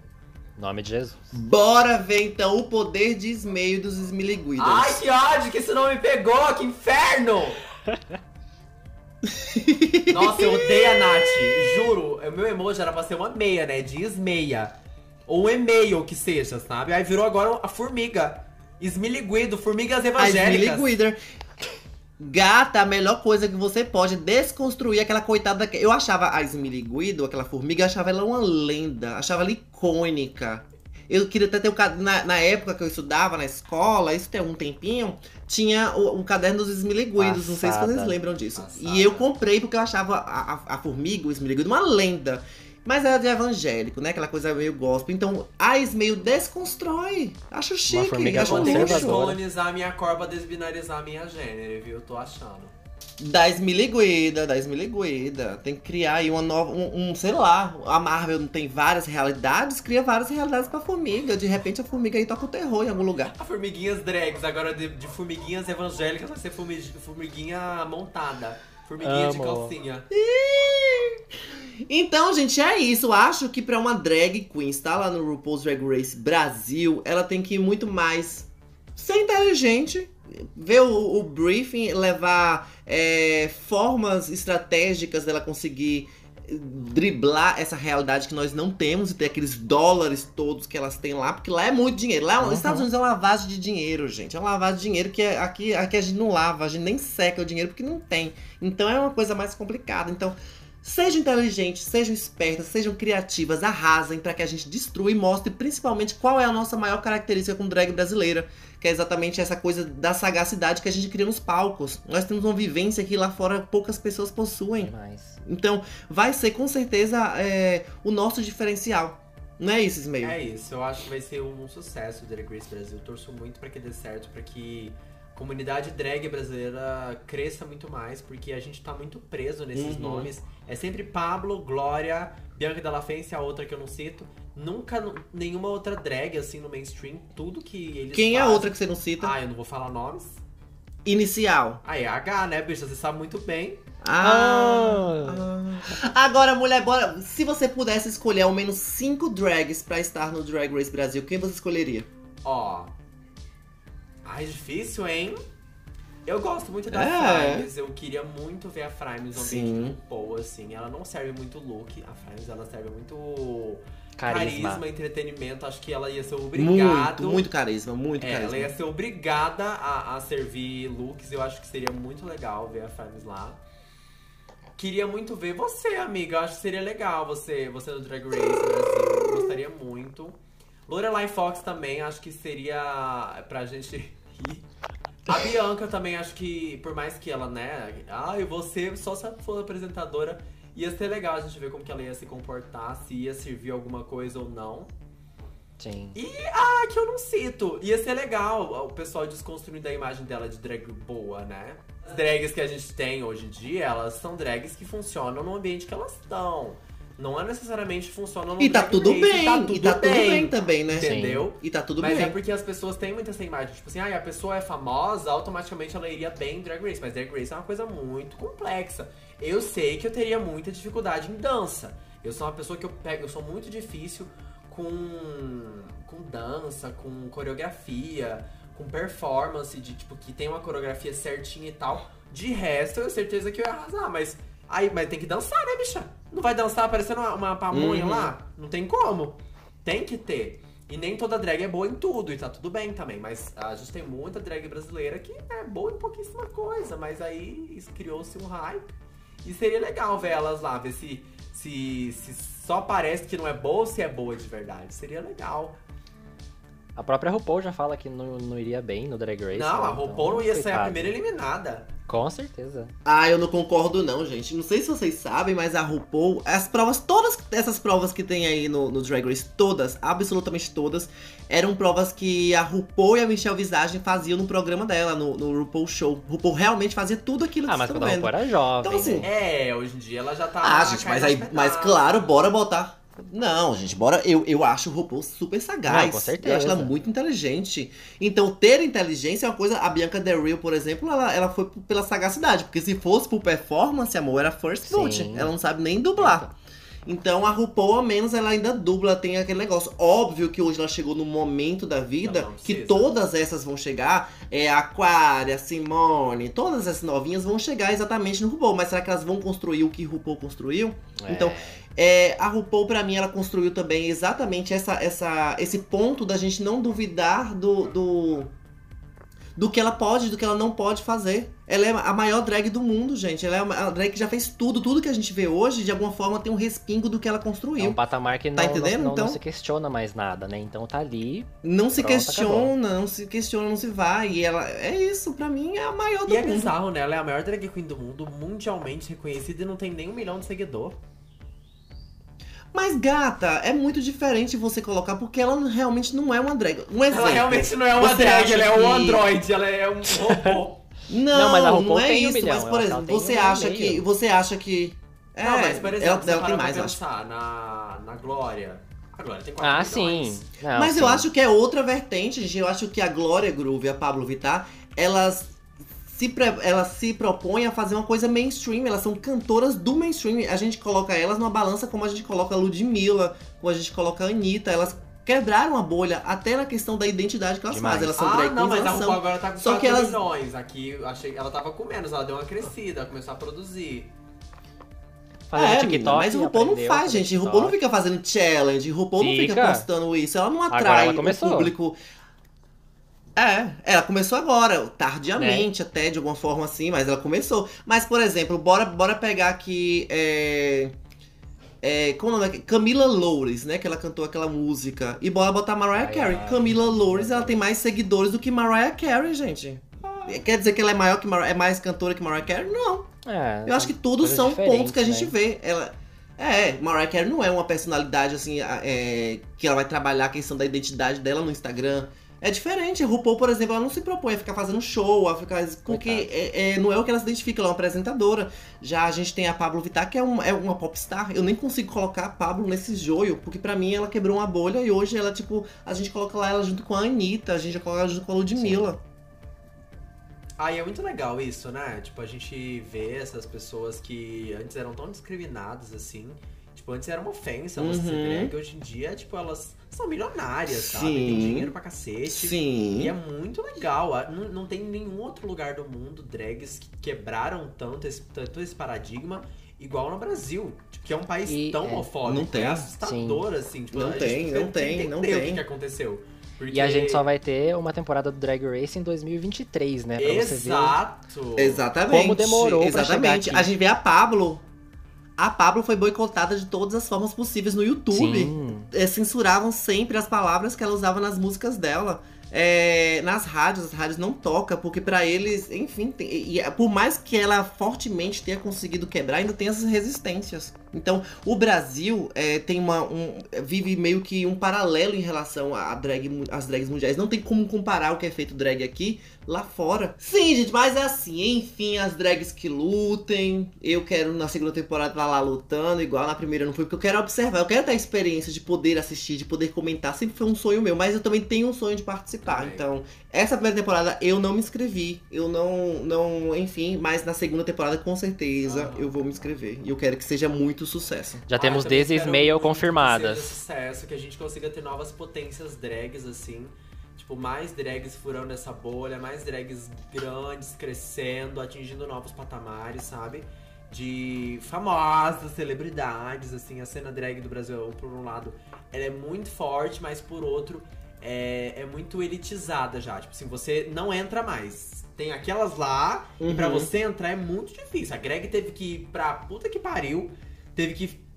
Em nome de Jesus.
Bora ver então o poder de esmeio dos Smiliguidas.
Ai, que ódio que esse nome pegou! Que inferno! Nossa, eu odeio a Nath. Juro, o meu emoji era pra ser uma meia, né? De esmeia. Ou um e-mail que seja, sabe? Aí virou agora a formiga. Esmiliguido, formigas evangélicas.
Smiliguider. Gata, a melhor coisa que você pode é desconstruir aquela coitada. da- Eu achava a Smiliguido, aquela formiga, eu achava ela uma lenda. Achava ela icônica. Eu queria até ter um ca- na, na época que eu estudava na escola, isso tem um tempinho, tinha o- um caderno dos Esmiliguidos. Não sei se vocês lembram disso.
Passada.
E eu comprei porque eu achava a, a, a formiga, o Esmiliguido, uma lenda. Mas era de evangélico, né? Aquela coisa meio gospel. Então, a Esmeio desconstrói. Acho chique. acho
Vou
luxo.
conservadora.
descolonizar minha cor pra desbinarizar minha gênero, viu? Tô achando.
Da Esmiliguida, da Esmiliguida. Tem que criar aí uma nova. Um, um, sei lá, a Marvel não tem várias realidades, cria várias realidades pra formiga. De repente a formiga aí toca o terror em algum lugar.
A formiguinhas drags, agora de, de formiguinhas evangélicas vai ser formi- formiguinha montada. Formiguinha de
Amo.
calcinha.
Então, gente, é isso. Acho que pra uma drag queen estar lá no RuPaul's Drag Race Brasil, ela tem que ir muito mais ser inteligente, ver o, o briefing, levar é, formas estratégicas dela conseguir driblar essa realidade que nós não temos e ter aqueles dólares todos que elas têm lá, porque lá é muito dinheiro. Lá, os Estados Unidos é uma lavagem de dinheiro, gente. É uma lavagem de dinheiro que é- aqui, aqui a gente não lava, a gente nem seca o dinheiro porque não tem. Então é uma coisa mais complicada. Então, Sejam inteligentes, sejam espertas, sejam criativas, arrasem para que a gente destrua e mostre principalmente qual é a nossa maior característica com drag brasileira, que é exatamente essa coisa da sagacidade que a gente cria nos palcos. Nós temos uma vivência que lá fora poucas pessoas possuem.
Demais.
Então, vai ser com certeza é, o nosso diferencial. Não é isso, Ismael?
É isso, eu acho que vai ser um sucesso o Drag Race Brasil. Torço muito pra que dê certo, pra que comunidade drag brasileira cresça muito mais, porque a gente tá muito preso nesses
Uhum.
nomes. É sempre Pablo, Glória, Bianca Della Fence, a outra que eu não cito. Nunca nenhuma outra drag assim no mainstream. Tudo que eles
Quem é a
fazem-
outra que você não cita?
Ah, eu não vou falar nomes.
Inicial.
Ah, é H, né, bicha? Você sabe muito bem.
Ah. ah. Agora, mulher, bora. Se você pudesse escolher ao menos cinco drags pra estar no Drag Race Brasil, quem você escolheria?
Ó. Ai, difícil, hein? Eu gosto muito da
É.
Frames. Eu queria muito ver a Frames no
Sim.
ambiente RuPaul, assim. Ela não serve muito look. A Frames, ela serve muito
Carisma.
carisma, entretenimento. Acho que ela ia ser obrigada.
Muito, muito carisma, muito
É, ela
carisma.
ia ser obrigada a, a servir looks. Eu acho que seria muito legal ver a Frames lá. Queria muito ver você, amiga. Eu acho que seria legal você, você no Drag Race Brasil. Eu Gostaria muito. Lorelai Fox também, acho que seria pra gente rir. A Bianca também, acho que, por mais que ela, né? Ai, você, só se ela for apresentadora, ia ser legal a gente ver como que ela ia se comportar, se ia servir alguma coisa ou não.
Sim.
Ah, que eu não cito. Ia ser legal o pessoal desconstruindo a imagem dela de drag boa, né? As drags que a gente tem hoje em dia, elas são drags que funcionam no ambiente que elas estão. Não é necessariamente funcionam no
E tá tudo bem,
tá tudo
e tá tudo bem também, né?
Entendeu?
E tá tudo
mas
bem.
é porque as pessoas têm muita essa imagem. Tipo assim, ah, a pessoa é famosa, automaticamente ela iria bem em Drag Race. Mas Drag Race é uma coisa muito complexa. Eu sei que eu teria muita dificuldade em dança. Eu sou uma pessoa que eu pego, eu sou muito difícil com, com dança, com coreografia, com performance, de tipo, que tem uma coreografia certinha e tal. De resto, eu tenho certeza que eu ia arrasar, mas. Aí, mas tem que dançar, né, bicha? Não vai dançar parecendo uma, uma pamonha
Uhum.
lá? Não tem como. Tem que ter. E nem toda drag é boa em tudo, e tá tudo bem também. Mas a gente tem muita drag brasileira que é boa em pouquíssima coisa. Mas aí criou-se um hype. E seria legal ver elas lá, ver se, se, se só parece que não é boa ou se é boa de verdade. Seria legal.
A própria RuPaul já fala que não, não iria bem no Drag Race.
não,
né?
a RuPaul não ia ser a
coitado.
primeira eliminada.
Com certeza.
Ah, eu não concordo não, gente. Não sei se vocês sabem, mas a RuPaul, as provas, todas essas provas que tem aí no, no Drag Race, todas, absolutamente todas, eram provas que a RuPaul e a Michelle Visage faziam no programa dela, no, no RuPaul Show. RuPaul realmente fazia tudo aquilo que
Ah, mas quando a RuPaul era jovem.
Então, assim,
né?
É, hoje em dia ela já tá.
Ah, gente, mas aí, mas claro, bora botar. Não, gente, bora. Eu, eu acho o RuPaul super sagaz.
Não, com certeza.
Eu acho ela muito inteligente. Então, ter inteligência é uma coisa. A Bianca Del Rio, por exemplo, ela, ela foi pela sagacidade. Porque se fosse por performance, amor, era first vote. Ela não sabe nem dublar. Então a RuPaul, ao menos, ela ainda dubla, tem aquele negócio. Óbvio que hoje ela chegou no momento da vida
Não, não
que todas essas vão chegar. É a Aquária, Simone, todas essas novinhas vão chegar exatamente no RuPaul. Mas será que elas vão construir o que RuPaul construiu? Então, é, a RuPaul, pra mim, ela construiu também exatamente essa, essa, esse ponto da gente não duvidar do, do, do que ela pode, do que ela não pode fazer. Ela é a maior drag do mundo, gente. Ela é uma- a drag que já fez tudo. Tudo que a gente vê hoje, de alguma forma, tem um respingo do que ela
É um
construiu.
patamar que não,
Tá
não-
entendendo?
não, não
Então-
se questiona mais nada, né? Então tá ali.
Não se
Pronto,
questiona, não se questiona, não se vai. E ela, é isso, pra mim, é a maior do
E é
mundo.
bizarro, né? Ela é a maior drag queen do mundo, mundialmente reconhecida e não tem nem um milhão de seguidor.
Mas, gata, é muito diferente você colocar, porque ela realmente não é uma drag. Um exemplo.
Ela realmente não é uma
Você
drag,
acha
ela é um
que-
android, ela é um robô.
Não,
Não,
não,
mas a RuPaul
é
tem um
isso.
milhão,
mas, por exemplo,
um
você
e
acha que. Você acha que. É,
não, mas por exemplo,
ela, ela tem mais, eu acho.
pensar na, na Glória. A Glória tem 4
Ah,
milhões.
sim. Não,
Mas eu
sim.
acho que é outra vertente, gente. Eu acho que a Glória Groove e a Pablo Vittar, elas se, elas se propõem a fazer uma coisa mainstream. Elas são cantoras do mainstream. A gente coloca elas numa balança como a gente coloca a Ludmilla, como a gente coloca a Anitta. Elas quebraram a bolha até na questão da identidade que elas
Demais.
fazem. Elas são
Ah,
drag
não,
queens,
mas a
elas
RuPaul
são.
agora tá com
Só
4
que elas-
milhões. Aqui, achei ela tava com menos, ela deu uma crescida, começou a produzir.
Fazendo
É,
TikTok,
mas o RuPaul não faz, gente. O RuPaul não fica fazendo challenge, o RuPaul não fica
Fica.
postando isso. Ela não atrai
ela
o público. É, ela começou agora, tardiamente até, de alguma forma assim, mas ela começou. Mas, por exemplo, bora, bora pegar aqui. É, é, como o nome é? Camila Loures, né? Que ela cantou aquela música. E bora botar Mariah
Ai,
Carey.
ai.
Camila Loures, ela tem mais seguidores do que Mariah Carey, gente. Quer dizer que ela é maior que Mariah, é mais cantora que Mariah Carey? Não.
É,
Eu acho que
coisas
são pontos que a gente
né?
vê. Ela. É, Mariah Carey não é uma personalidade assim, é, que ela vai trabalhar a questão da identidade dela no Instagram. É diferente. A RuPaul, por exemplo, ela não se propõe a ficar fazendo show, a ficar. Porque é, é- não é o que ela se identifica, ela é uma apresentadora. Já a gente tem a Pablo Vittar, que é, um- é uma popstar. Eu nem consigo colocar a Pablo nesse joio, porque pra mim ela quebrou uma bolha e hoje ela, tipo, a gente coloca lá ela junto com a Anitta, a gente coloca ela junto com a Ludmilla.
Aí é muito legal isso, né? Tipo, a gente vê essas pessoas que antes eram tão discriminadas assim. Tipo, antes era uma ofensa você ser
Uhum.
drag. Hoje em dia, tipo, elas são milionárias, sabe?
Sim.
Tem dinheiro pra cacete.
Sim.
E é muito legal. Ah, Não, não tem nenhum outro lugar do mundo drags que quebraram tanto esse, tanto esse paradigma igual no Brasil. Que é um país
E,
tão
é,
homofóbico.
não tem.
É assustador, assim. Tipo,
Não tem, não
tem que
tem, não
entender o
tem.
que, aconteceu. Porque...
E a gente só vai ter uma temporada do Drag Race em 2023, né? Pra você ver.
Exato.
Exatamente.
Como demorou
Exatamente. A gente vê a Pablo. A Pablo foi boicotada de todas as formas possíveis no YouTube. É, censuravam sempre as palavras que ela usava nas músicas dela. É, nas rádios, as rádios não tocam, porque pra eles, enfim, tem- e, e por mais que ela fortemente tenha conseguido quebrar, ainda tem essas resistências. Então, o Brasil é, tem uma. um- vive meio que um paralelo em relação a drag, às drags mundiais. Não tem como comparar o que é feito drag aqui lá fora. Sim, gente, mas é assim, enfim, as drags que lutem. Eu quero na segunda temporada estar lá lutando, igual na primeira não foi, porque eu quero observar, eu quero ter a experiência de poder assistir, de poder comentar. Sempre foi um sonho meu, mas eu também tenho um sonho de participar.
Também.
Então, essa primeira temporada eu não me inscrevi. Eu não, não, enfim, mas na segunda temporada com certeza
Aham.
eu vou me inscrever. E eu quero que seja muito sucesso.
Já
Ah,
temos
eu também
10
espero
e-mail
muito Que
confirmadas.
seja sucesso, que a gente consiga ter novas potências drags, assim. Tipo, mais drags furando essa bolha, mais drags grandes, crescendo, atingindo novos patamares, sabe? De famosas, celebridades, assim. A cena drag do Brasil, por um lado, ela é muito forte, mas por outro, é, é muito elitizada já. Tipo assim, você não entra mais. Tem aquelas lá, e pra
Uhum.
você entrar é muito difícil. A Greg teve que ir pra puta que pariu, teve que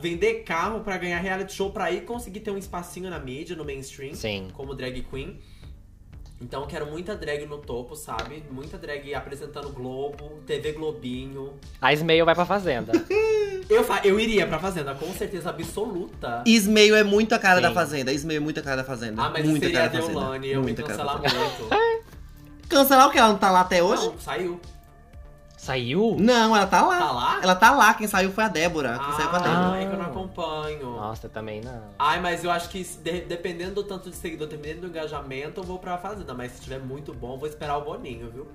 vender carro pra ganhar reality show pra ir conseguir ter um espacinho na mídia, no mainstream,
Sim.
como drag queen. Então quero muita drag no topo, sabe? Muita drag apresentando Globo, TV Globinho.
A Ismail vai pra Fazenda.
Eu, fa- eu iria pra Fazenda, com certeza absoluta.
Ismail é muito a cara
Sim.
da Fazenda. Ismail é muito a cara da Fazenda.
Ah, mas
muita
seria a
cara da Fazenda.
Deolane, eu me
Muita cara da
cancelar muito.
Cancelar o que? Ela não tá lá até hoje?
Não, saiu.
Saiu?
Não, ela tá lá.
Tá lá?
Ela tá lá. Quem saiu foi a Débora. Quem saiu foi a Débora.
Ah, é que eu não acompanho.
Nossa, também não.
Ai, mas eu acho que de- dependendo do tanto de seguidor, dependendo do engajamento, eu vou pra Fazenda. Mas se tiver muito bom, eu vou esperar o Boninho, viu?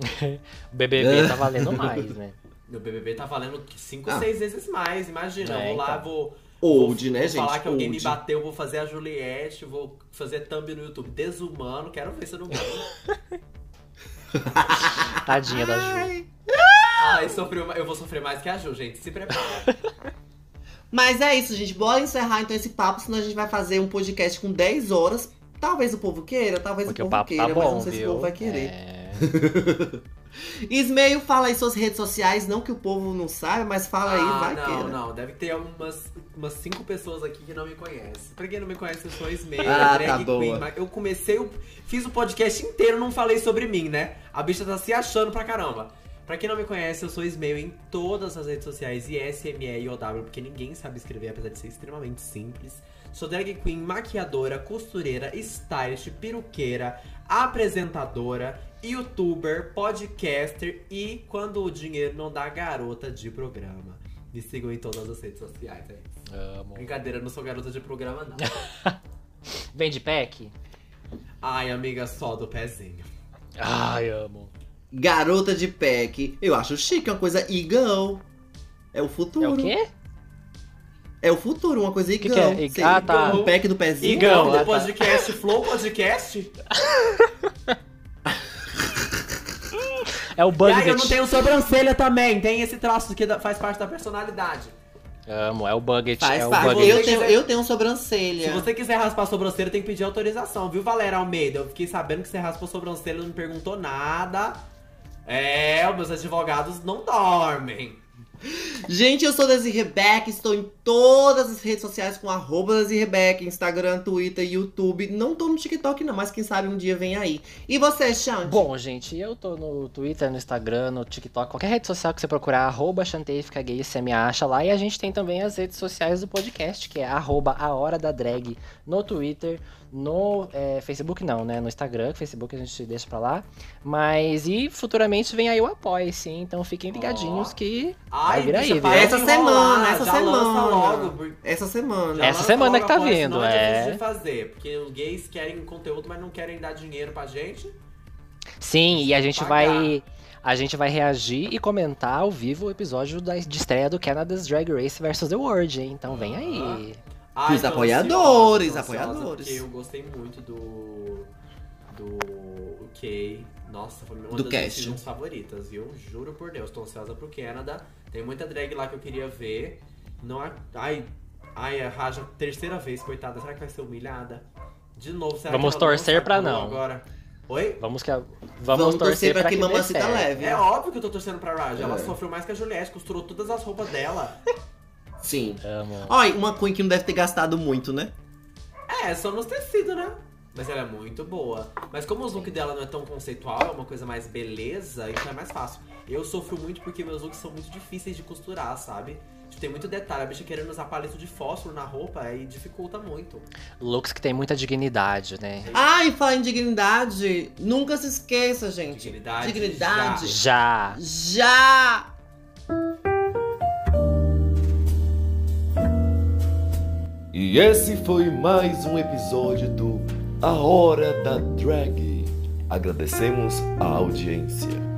O BBB tá valendo mais, né?
Meu BBB tá valendo 5,
Ah.
6 vezes mais, imagina.
É,
eu vou lá,
então.
vou.
Old,
vou,
né,
vou
gente?
falar que alguém me bateu, vou fazer a Juliette, vou fazer thumb no YouTube desumano, quero ver se eu não ganho.
Tadinha da Ju.
Ai, sofreu, eu vou sofrer mais que a Ju, gente. Se prepara.
Mas é isso, gente. Bora encerrar então esse papo, senão a gente vai fazer um podcast com 10 horas. Talvez o povo queira, talvez
Porque
o
o
povo
papo
queira,
tá
mas
bom,
não sei se o
viu?
povo vai querer.
É.
Ismael, fala aí suas redes sociais, não que o povo não saiba, mas fala aí,
ah,
vai
não,
queira.
não. Deve ter umas, umas cinco pessoas aqui que não me conhecem. Pra quem não me conhece, eu sou Ismael,
Ah,
drag
tá
queen.
boa.
Eu comecei, o- fiz o podcast inteiro, não falei sobre mim, né? A bicha tá se achando pra caramba. Pra quem não me conhece, eu sou Ismael em todas as redes sociais, ISMEIOW, porque ninguém sabe escrever, apesar de ser extremamente simples. Sou drag queen, maquiadora, costureira, stylist, peruqueira, apresentadora, youtuber, podcaster e, quando o dinheiro não dá, garota de programa. Me sigam em todas as redes sociais, é isso.
Amo.
Brincadeira, eu não sou garota de programa, não.
Vende pack?
Ai, amiga, só do pezinho.
Ai, amo.
Garota de pack. Eu acho chique, é uma coisa e-girl. É o futuro.
É o quê?
É o futuro, uma coisa
que
e-girl.
é? Ah, tá.
O pack do pezinho.
Então,
ah,
do
tá.
podcast Flow Podcast.
É o
E
Buzzet.
aí, eu não tenho sobrancelha também. Tem esse traço que faz parte da personalidade.
Amo, é o Bucket.
Faz
é o. Bucket.
Eu tenho, eu tenho sobrancelha.
Se você quiser raspar a sobrancelha, tem que pedir autorização, viu, Valéria Almeida? Eu fiquei sabendo que você raspou a sobrancelha e não me perguntou nada. É, os meus advogados não dormem.
Gente, eu sou Desi Rebeca, estou em todas as redes sociais com arroba Desi Rebeca, Instagram, Twitter, YouTube. Não tô no TikTok não, mas quem sabe um dia vem aí. E você, Xande?
Bom, gente, eu tô no Twitter, no Instagram, no TikTok, qualquer rede social que você procurar, arroba Gay, você me acha lá. E a gente tem também as redes sociais do podcast, que é arroba a hora da drag no Twitter, no é, Facebook não, né? No Instagram, Facebook a gente deixa pra lá. Mas e futuramente vem aí o apoio, sim. Então fiquem ligadinhos
Ó.
que
Ai,
vai vir aí, viu?
Essa
enrolar,
semana, essa semana.
logo,
Essa semana.
já
Essa semana
logo
que tá
após,
vindo,
é
é.
fazer, porque os gays querem conteúdo, mas não querem dar dinheiro pra gente.
Sim, e a gente
pagar.
vai. A gente vai reagir e comentar ao vivo o episódio da, de estreia do Canada's Drag Race vs The World, hein? Então vem aí.
Ai,
Os
tô
apoiadores,
ansiosa,
apoiadores.
Porque eu gostei muito do. Do. Kay. Nossa, foi uma
Do
das
cast.
minhas favoritas, viu? Juro por Deus, tô ansiosa pro Canada. Tem muita drag lá que eu queria ver. Não é. Ai, ai, a Raja, terceira vez, coitada. Será que vai ser humilhada? De novo, será
Vamos
que ela
torcer pra não.
Agora? Oi?
Vamos que a- vamos,
Vamos
torcer pra que, dê
mamacita leve.
É óbvio que eu tô torcendo pra Raja. Ela
É.
sofreu mais que a Juliette, costurou todas as roupas dela.
Sim.
Amo.
Olha, uma Queen que não deve ter gastado muito, né?
É, só nos tecidos, né? Mas ela é muito boa. Mas como os looks dela não é tão conceitual, é uma coisa mais beleza, então é mais fácil. Eu sofro muito porque meus looks são muito difíceis de costurar, sabe? Tipo, tem muito detalhe. A bicha querendo usar palito de fósforo na roupa aí dificulta muito.
Looks que tem muita dignidade, né?
Ah, e falar em dignidade, nunca se esqueça, gente.
Dignidade,
Dignidade.
Já.
Já!
E esse foi mais um episódio do A Hora da Drag. Agradecemos a audiência.